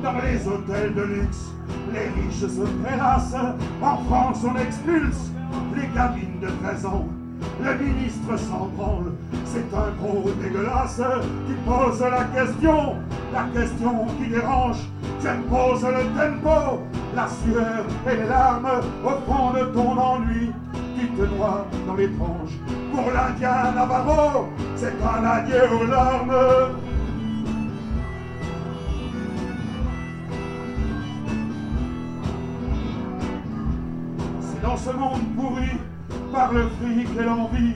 Dans les hôtels de luxe, les riches se prélassent. En France, on expulse les cabines de 13 ans. Le ministre s'en branle, c'est un gros dégueulasse qui pose la question, la question qui dérange. Tiens, pose le tempo, la sueur et les larmes au fond de ton ennui qui te noie dans les tranches. Pour l'Indien Navarro, c'est un adieu aux larmes. C'est dans ce monde pourri, par le fric et l'envie,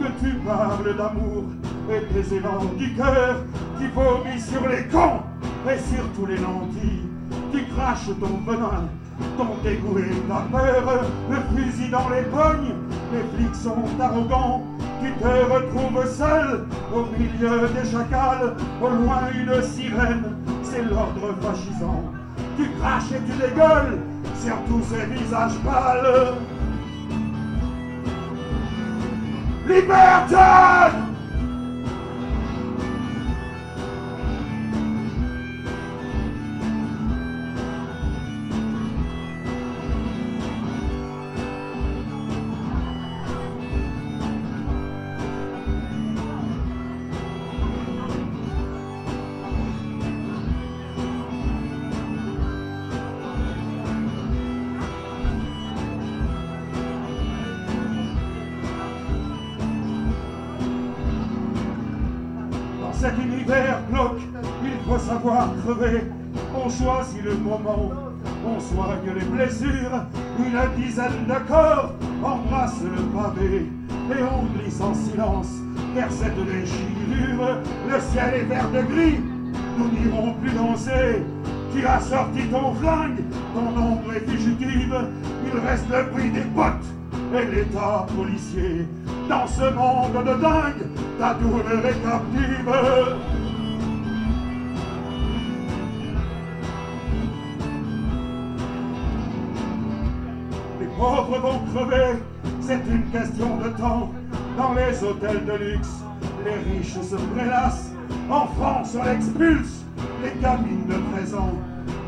que tu parles d'amour et des élans du cœur qui vomit sur les cons et sur tous les lentilles, qui crache ton venin, ton dégoût et ta peur, le fusil dans les pognes, les flics sont arrogants, tu te retrouves seul au milieu des chacals, au loin une sirène, c'est l'ordre fascisant. Tu craches et tu dégueules sur tous ces visages pâles. Liberté le moment, on soigne les blessures. Une dizaine de corps embrassent le pavé et on glisse en silence vers cette déchirure. Le ciel est vert de gris, nous n'irons plus danser. Tu as sorti ton flingue, ton ombre est fugitive. Il reste le prix des potes et l'état policier. Dans ce monde de dingue, ta douleur est captive. Pauvres vont crever, c'est une question de temps. Dans les hôtels de luxe, les riches se prélassent. En France, on expulse les gamines de 13 ans.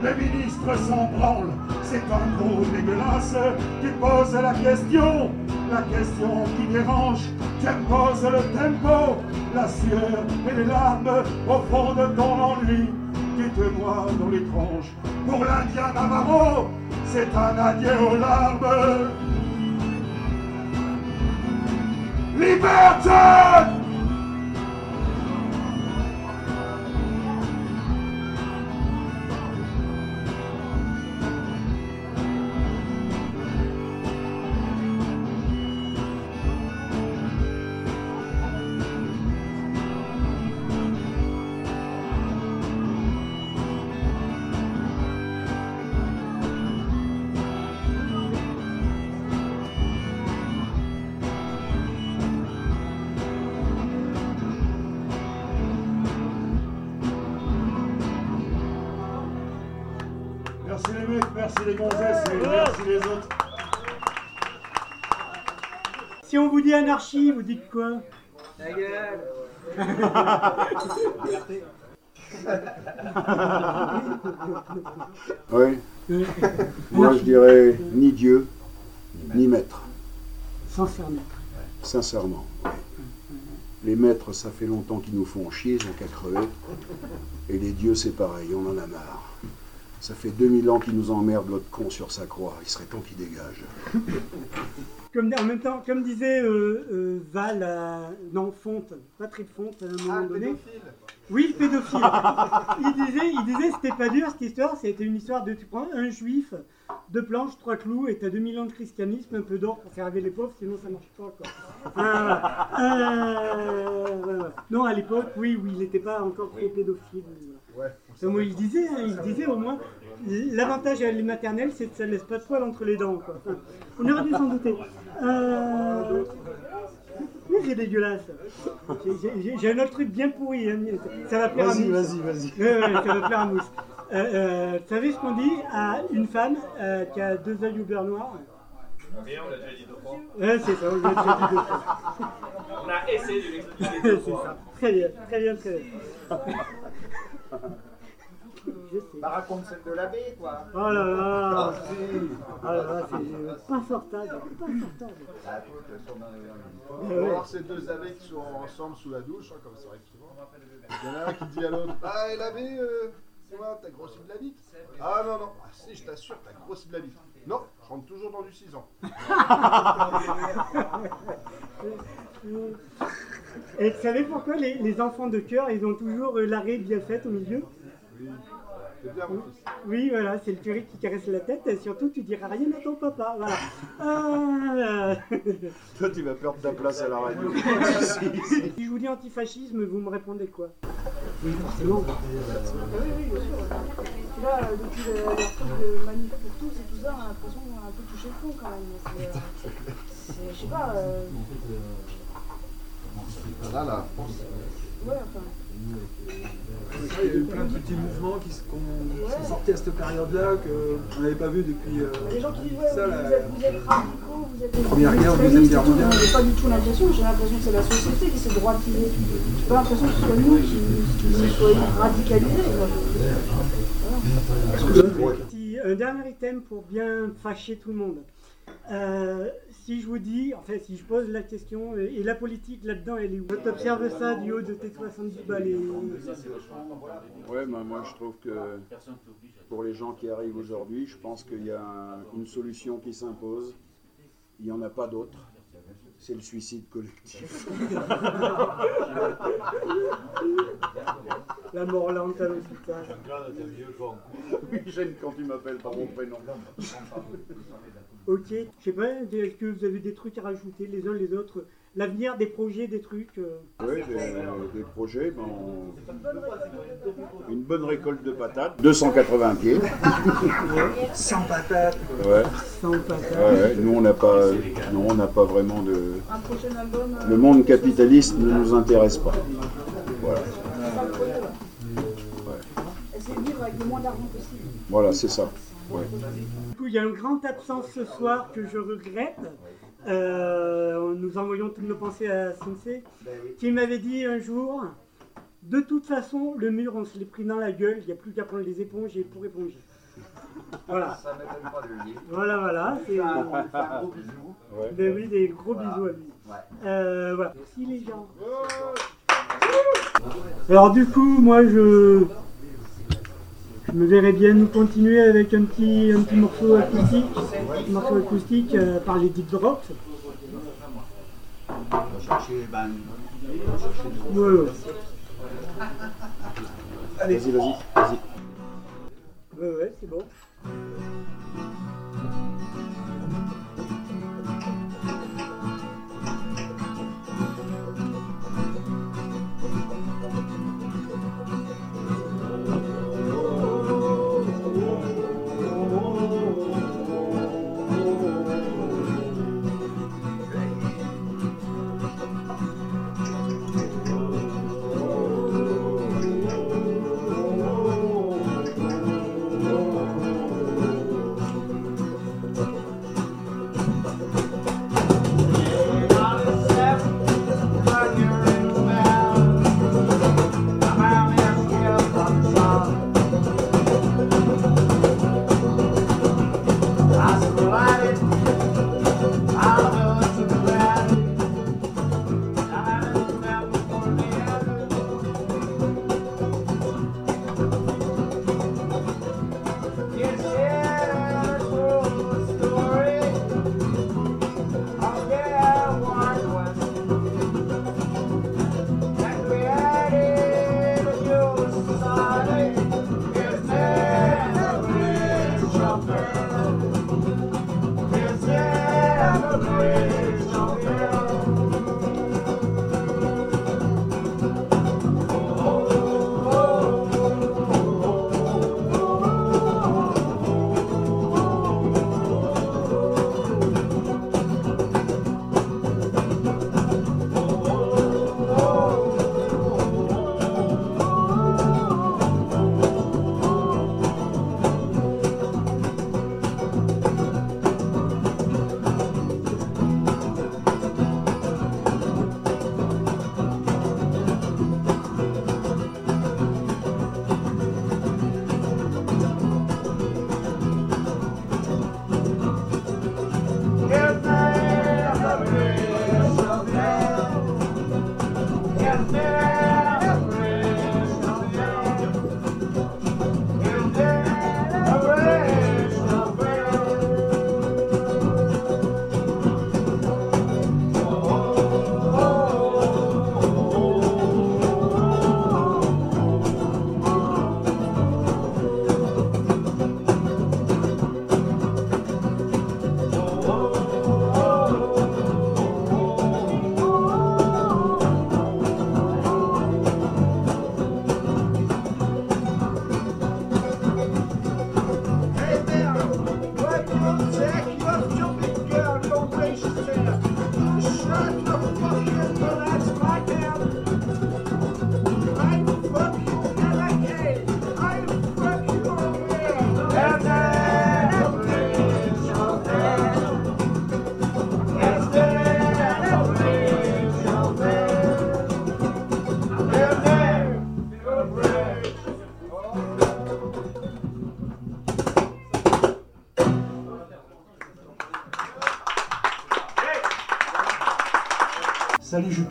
Le ministre s'en branle, c'est un gros dégueulasse qui pose la question, la question qui dérange. Tiens, pose le tempo, la sueur et les larmes au fond de ton ennui qui te noie dans les tranches. Pour l'Indien Navarro, c'est un adieu aux larmes. Liberté anarchie, vous dites quoi? Ta gueule Oui. Moi, je dirais ni Dieu, ni maître. Sincèrement. Sincèrement. oui. Les maîtres, ça fait longtemps qu'ils nous font chier, ils ont qu'à crever. Et les dieux, c'est pareil, on en a marre. Ça fait 2000 ans qu'ils nous emmerdent, l'autre con sur sa croix. Il serait temps qu'il dégage. Comme, en même temps, comme disait euh, euh, Val, à- non, Fonte, Patrick Fonte, à un moment donné. Oui, le pédophile. il disait, il disait, c'était pas dur cette histoire, c'était une histoire de, tu prends un juif, deux planches, trois clous, et t'as 2000 ans de christianisme, un peu d'or pour faire rêver les pauvres, sinon ça marche pas, quoi. Ah, euh. Non, à l'époque, oui, oui, il n'était pas encore trop pédophile. voilà. Donc, moi, il disait, hein, il disait au moins, l'avantage à les maternelles, c'est que ça ne laisse pas de poils entre les dents, quoi. On aurait dû s'en douter. Euh... Oui, c'est dégueulasse. J'ai- un autre truc bien pourri. hein. Ça va plaire à Vas-y, Mousse. vas-y, vas-y. Ouais, ouais, ça va plaire à Mousse. Euh, euh, vous savez ce qu'on dit à une femme euh, qui a deux yeux au beurre noir? Mais on l'a déjà dit deux fois. Ouais, c'est ça, on l'a déjà dit deux fois. On a essayé de l'expliquer C'est deux fois. ça. Très bien, très bien, très bien. Bah, raconte celle de l'abbé, quoi. Oh là là Ah, Ah là là, c'est pas sortable, pas sortable. Ah, écoute, elles sont dans les- Ouais, On va ouais. voir ces deux abeilles qui sont ensemble sous la douche, hein, comme ça arrive souvent. Il y en a un qui dit à l'autre Ah, et l'abbé, euh, c'est moi, t'as grossi de la bite? Ah non, non, ah, si, je t'assure, t'as grossi de la bite. Non, je rentre toujours dans du 6 ans. Et vous savez pourquoi les, les enfants de cœur, ils ont toujours euh, l'arrêt bien faite au milieu? Oui, bien, voilà, c'est le curé qui caresse la tête, et surtout tu diras rien à ton papa, voilà. Ah, Toi, tu vas perdre ta place à la radio. si je vous dis antifascisme, vous me répondez quoi? Oui, forcément. Ah oui, oui, bien sûr. Là, depuis le- truc de manif pour tous et tout ça, on a l'impression qu'on a un peu touché le fond quand même. C'est, euh, Je sais pas. euh, Là, là. Ouais, enfin. Il y a eu plein de petits mouvements qui, qui sont sortis à cette période-là qu'on n'avait pas vu depuis. euh, Les gens qui disent, ouais, ça, vous, la- êtes, vous êtes radicaux, vous êtes Première guerre, Deuxième guerre mondiale. J'ai pas du tout l'impression, j'ai l'impression que c'est la société qui s'est droitisée. J'ai pas l'impression que ce soit nous qui, qui soyons radicalisés. un dernier item pour bien fâcher tout le monde. Euh, si je vous dis, enfin si je pose la question, et la politique là-dedans, elle est où Tu observes ça du haut de tes 70 balles et... Ouais, bah, moi je trouve que pour les gens qui arrivent aujourd'hui, je pense qu'il y a un- une solution qui s'impose. Il n'y en a pas d'autre. C'est le suicide collectif. La mort lente à l'hôpital. Oui, j'aime quand tu m'appelles par mon prénom. Ok, je sais pas, est-ce que vous avez des trucs à rajouter les uns les autres? L'avenir, des projets, des trucs euh, Oui, des, des projets. ben, on- Une bonne récolte de patates, 280 pieds. Sans patates. Ouais. Sans patates. Ouais, ouais. Nous, on n'a pas, non, on n'a pas vraiment de. Un prochain album. euh, Le monde capitaliste ne nous intéresse pas. Voilà. ouais. Essayer de vivre avec le moins d'argent possible? Voilà, c'est ça. Ouais. Du coup, il y a un grand absence ce soir que je regrette. Euh, nous envoyons toutes nos pensées à Sensei, qui m'avait dit un jour De toute façon, le mur, on se l'est pris dans la gueule, il n'y a plus qu'à prendre les éponges et pour éponger. Voilà. Ça m'étonne pas de le dire. Voilà, voilà. c'est- On lui fait un gros bisou. Ben oui, des gros Voilà. bisous à lui. Ouais. Euh, voilà. Merci les gens. Alors du coup, moi je, je me verrais bien nous continuer avec un petit, un petit morceau acoustique, un morceau acoustique euh, par les Deep Drops. Ouais, ouais. Vas-y, vas-y, vas-y. Ouais, ouais, c'est bon.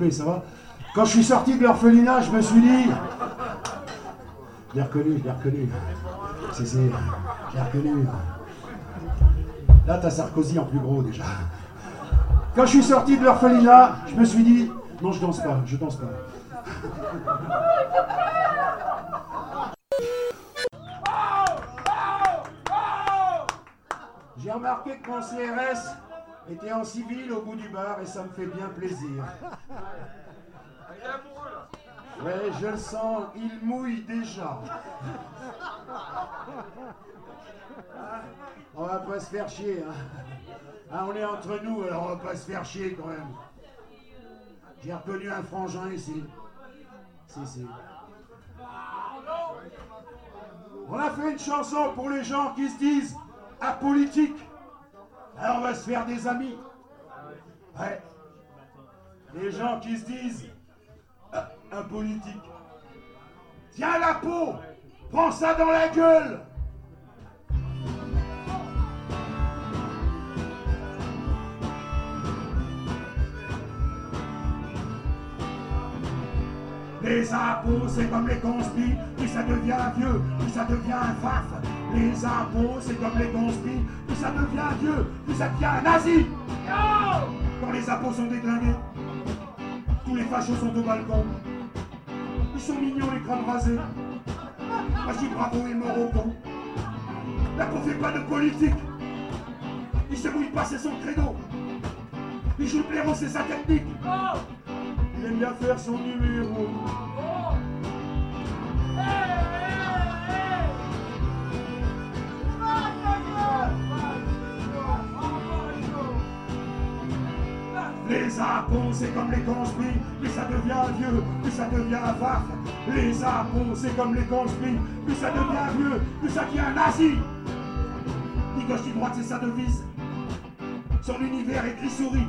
Ça va Quand je suis sorti de l'orphelinat, je me suis dit. Je l'ai reconnu, je l'ai reconnu. C'est, c'est. Je l'ai reconnu. Là, t'as Sarkozy en plus gros déjà. Quand je suis sorti de l'orphelinat, je me suis dit. Non, je danse pas, je danse pas. J'ai remarqué que mon CRS était en civil au et ça me fait bien plaisir. Ouais, je le sens, il mouille déjà. On va pas se faire chier. Hein. Ah, on est entre nous, alors on va pas se faire chier quand même. J'ai reconnu un frangin ici. Si, si. On a fait une chanson pour les gens qui se disent apolitiques. Alors on va se faire des amis. Ouais. Les gens qui se disent euh, impolitiques. Tiens la peau Prends ça dans la gueule Les impôts, c'est comme les conspis, puis ça devient vieux, puis ça devient un faf. Les impôts, c'est comme les conspis, puis ça devient vieux, puis ça devient un nazi. Quand les impôts sont déglingués, tous les fachos sont au balcon. Ils sont mignons les crânes rasés. Moi je bravo et con. Là qu'on fait pas de politique. Il se mouille pas, c'est son credo. Il joue le blaireau, c'est sa technique. Il aime bien faire son numéro. C'est comme les conspis, plus ça devient vieux, plus ça devient vaf. Les impôts, c'est comme les conspis, plus ça devient vieux, plus ça devient nazi. Ni gauche ni droite, c'est sa devise. Son univers est gris-souris.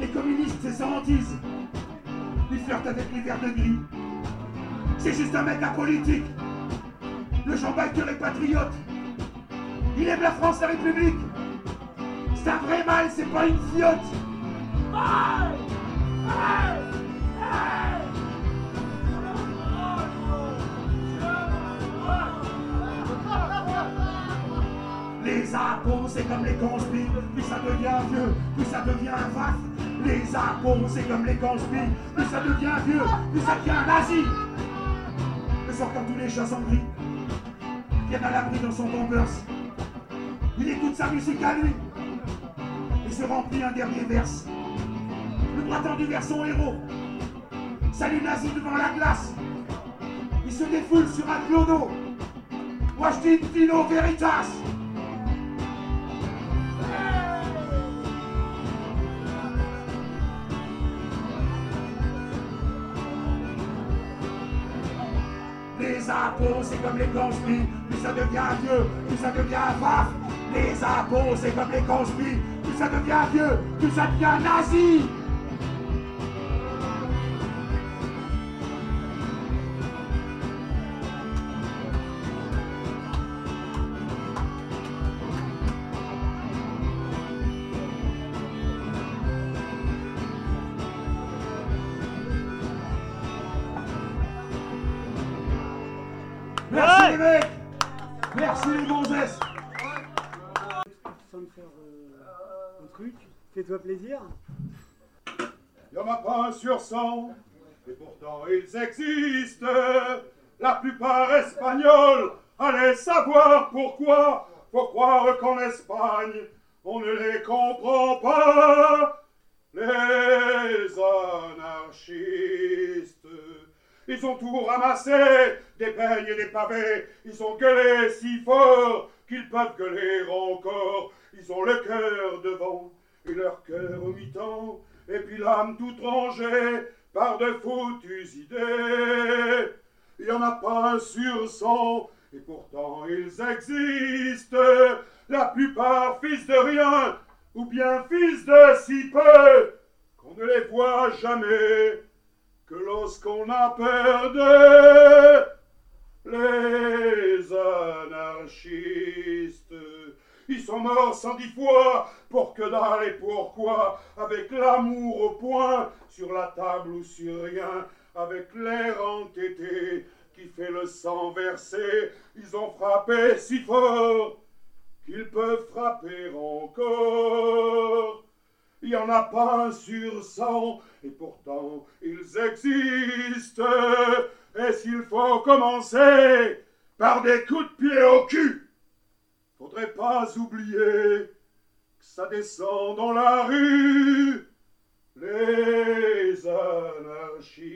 Les communistes, c'est sa hantise. Il flirte avec les verts de gris. C'est juste un mec apolitique. Le Jean Biker est patriote. Il aime la France, la République. C'est un vrai mal, c'est pas une fiotte. Les impôts, c'est comme les conspires, plus ça devient vieux, plus ça devient vaf. Les impôts, c'est comme les conspires, plus ça devient vieux, plus ça devient nazi. Le soir, quand tous les chats sont gris, viennent à l'abri dans son bombers. Il écoute sa musique à lui et se remplit un dernier verse. Le bras tendu vers son héros. Salut nazi devant la glace. Il se défoule sur un je dis Dino Veritas. Les impôts, c'est comme les conspis, plus ça devient vieux, plus ça devient vaf. Les impôts, c'est comme les conspis, plus ça devient vieux, plus ça devient nazi. Fais-toi plaisir. Il n'y en a pas un sur cent, et pourtant ils existent. La plupart espagnols, allez savoir pourquoi. Faut croire qu'en Espagne, on ne les comprend pas. Les anarchistes, ils ont tout ramassé, des peignes et des pavés. Ils ont gueulé si fort qu'ils peuvent gueuler encore. Ils ont le cœur devant et leur cœur au et puis l'âme toute rangée par de foutues idées. Il n'y en a pas un sur cent, et pourtant ils existent. La plupart fils de rien, ou bien fils de si peu, qu'on ne les voit jamais que lorsqu'on a peur d'eux. Les anarchistes, ils sont morts cent dix fois, pour que dalle et pourquoi, avec l'amour au point, sur la table ou sur rien, avec l'air entêté qui fait le sang verser, ils ont frappé si fort qu'ils peuvent frapper encore. Il n'y en a pas un sur cent, et pourtant ils existent. Et s'il faut commencer par des coups de pied au cul, faudrait pas oublier que ça descend dans la rue. Les anarchistes,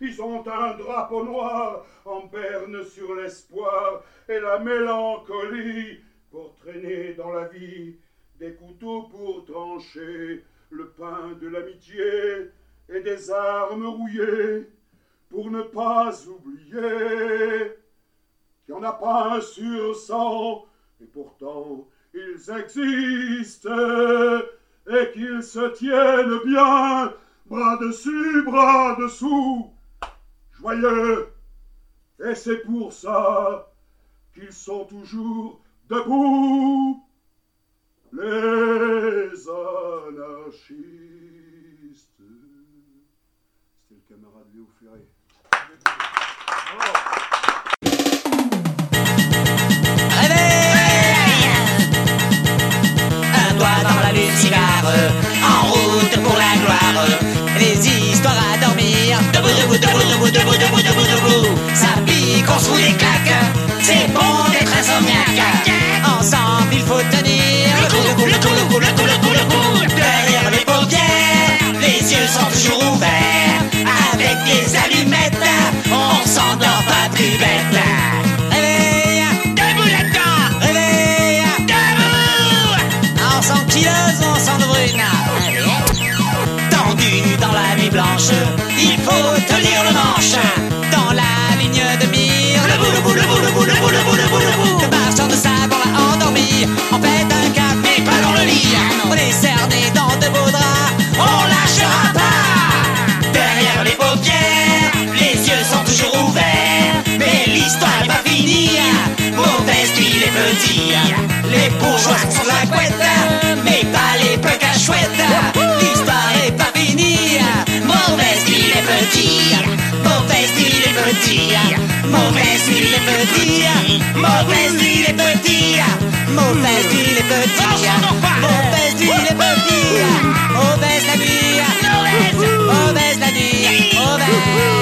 ils ont un drapeau noir en berne sur l'espoir et la mélancolie pour traîner dans la vie des couteaux pour trancher le pain de l'amitié et des armes rouillées pour ne pas oublier qu'il n'y en a pas un sur cent et pourtant ils existent et qu'ils se tiennent bien bras dessus, bras dessous, joyeux. Et c'est pour ça qu'ils sont toujours debout. Les anarchistes. C'était le camarade Léo Ferré. En route pour la gloire. Les histoires à dormir, debout, debout, debout, debout, debout, debout, debout, debout. Il faut tenir le manche. Dans la ligne de mire, le bout, le bout, le bout, le bout, le bout, le le le l'a endormi. On pète un cap, mais pas dans le lit. On est cerné dans de beaux draps, on lâchera pas. Derrière les paupières, les yeux sont toujours ouverts. Mais l'histoire n'est pas finie. Mauvaise nuit les petits. Les bourgeois sont la couette, petits, mauvaise nuit les petits, mauvaise nuit les petits, mauvaise nuit les petits, mauvaise nuit les petits, mauvaise la nuit, mauvaise la nuit, mauvaise.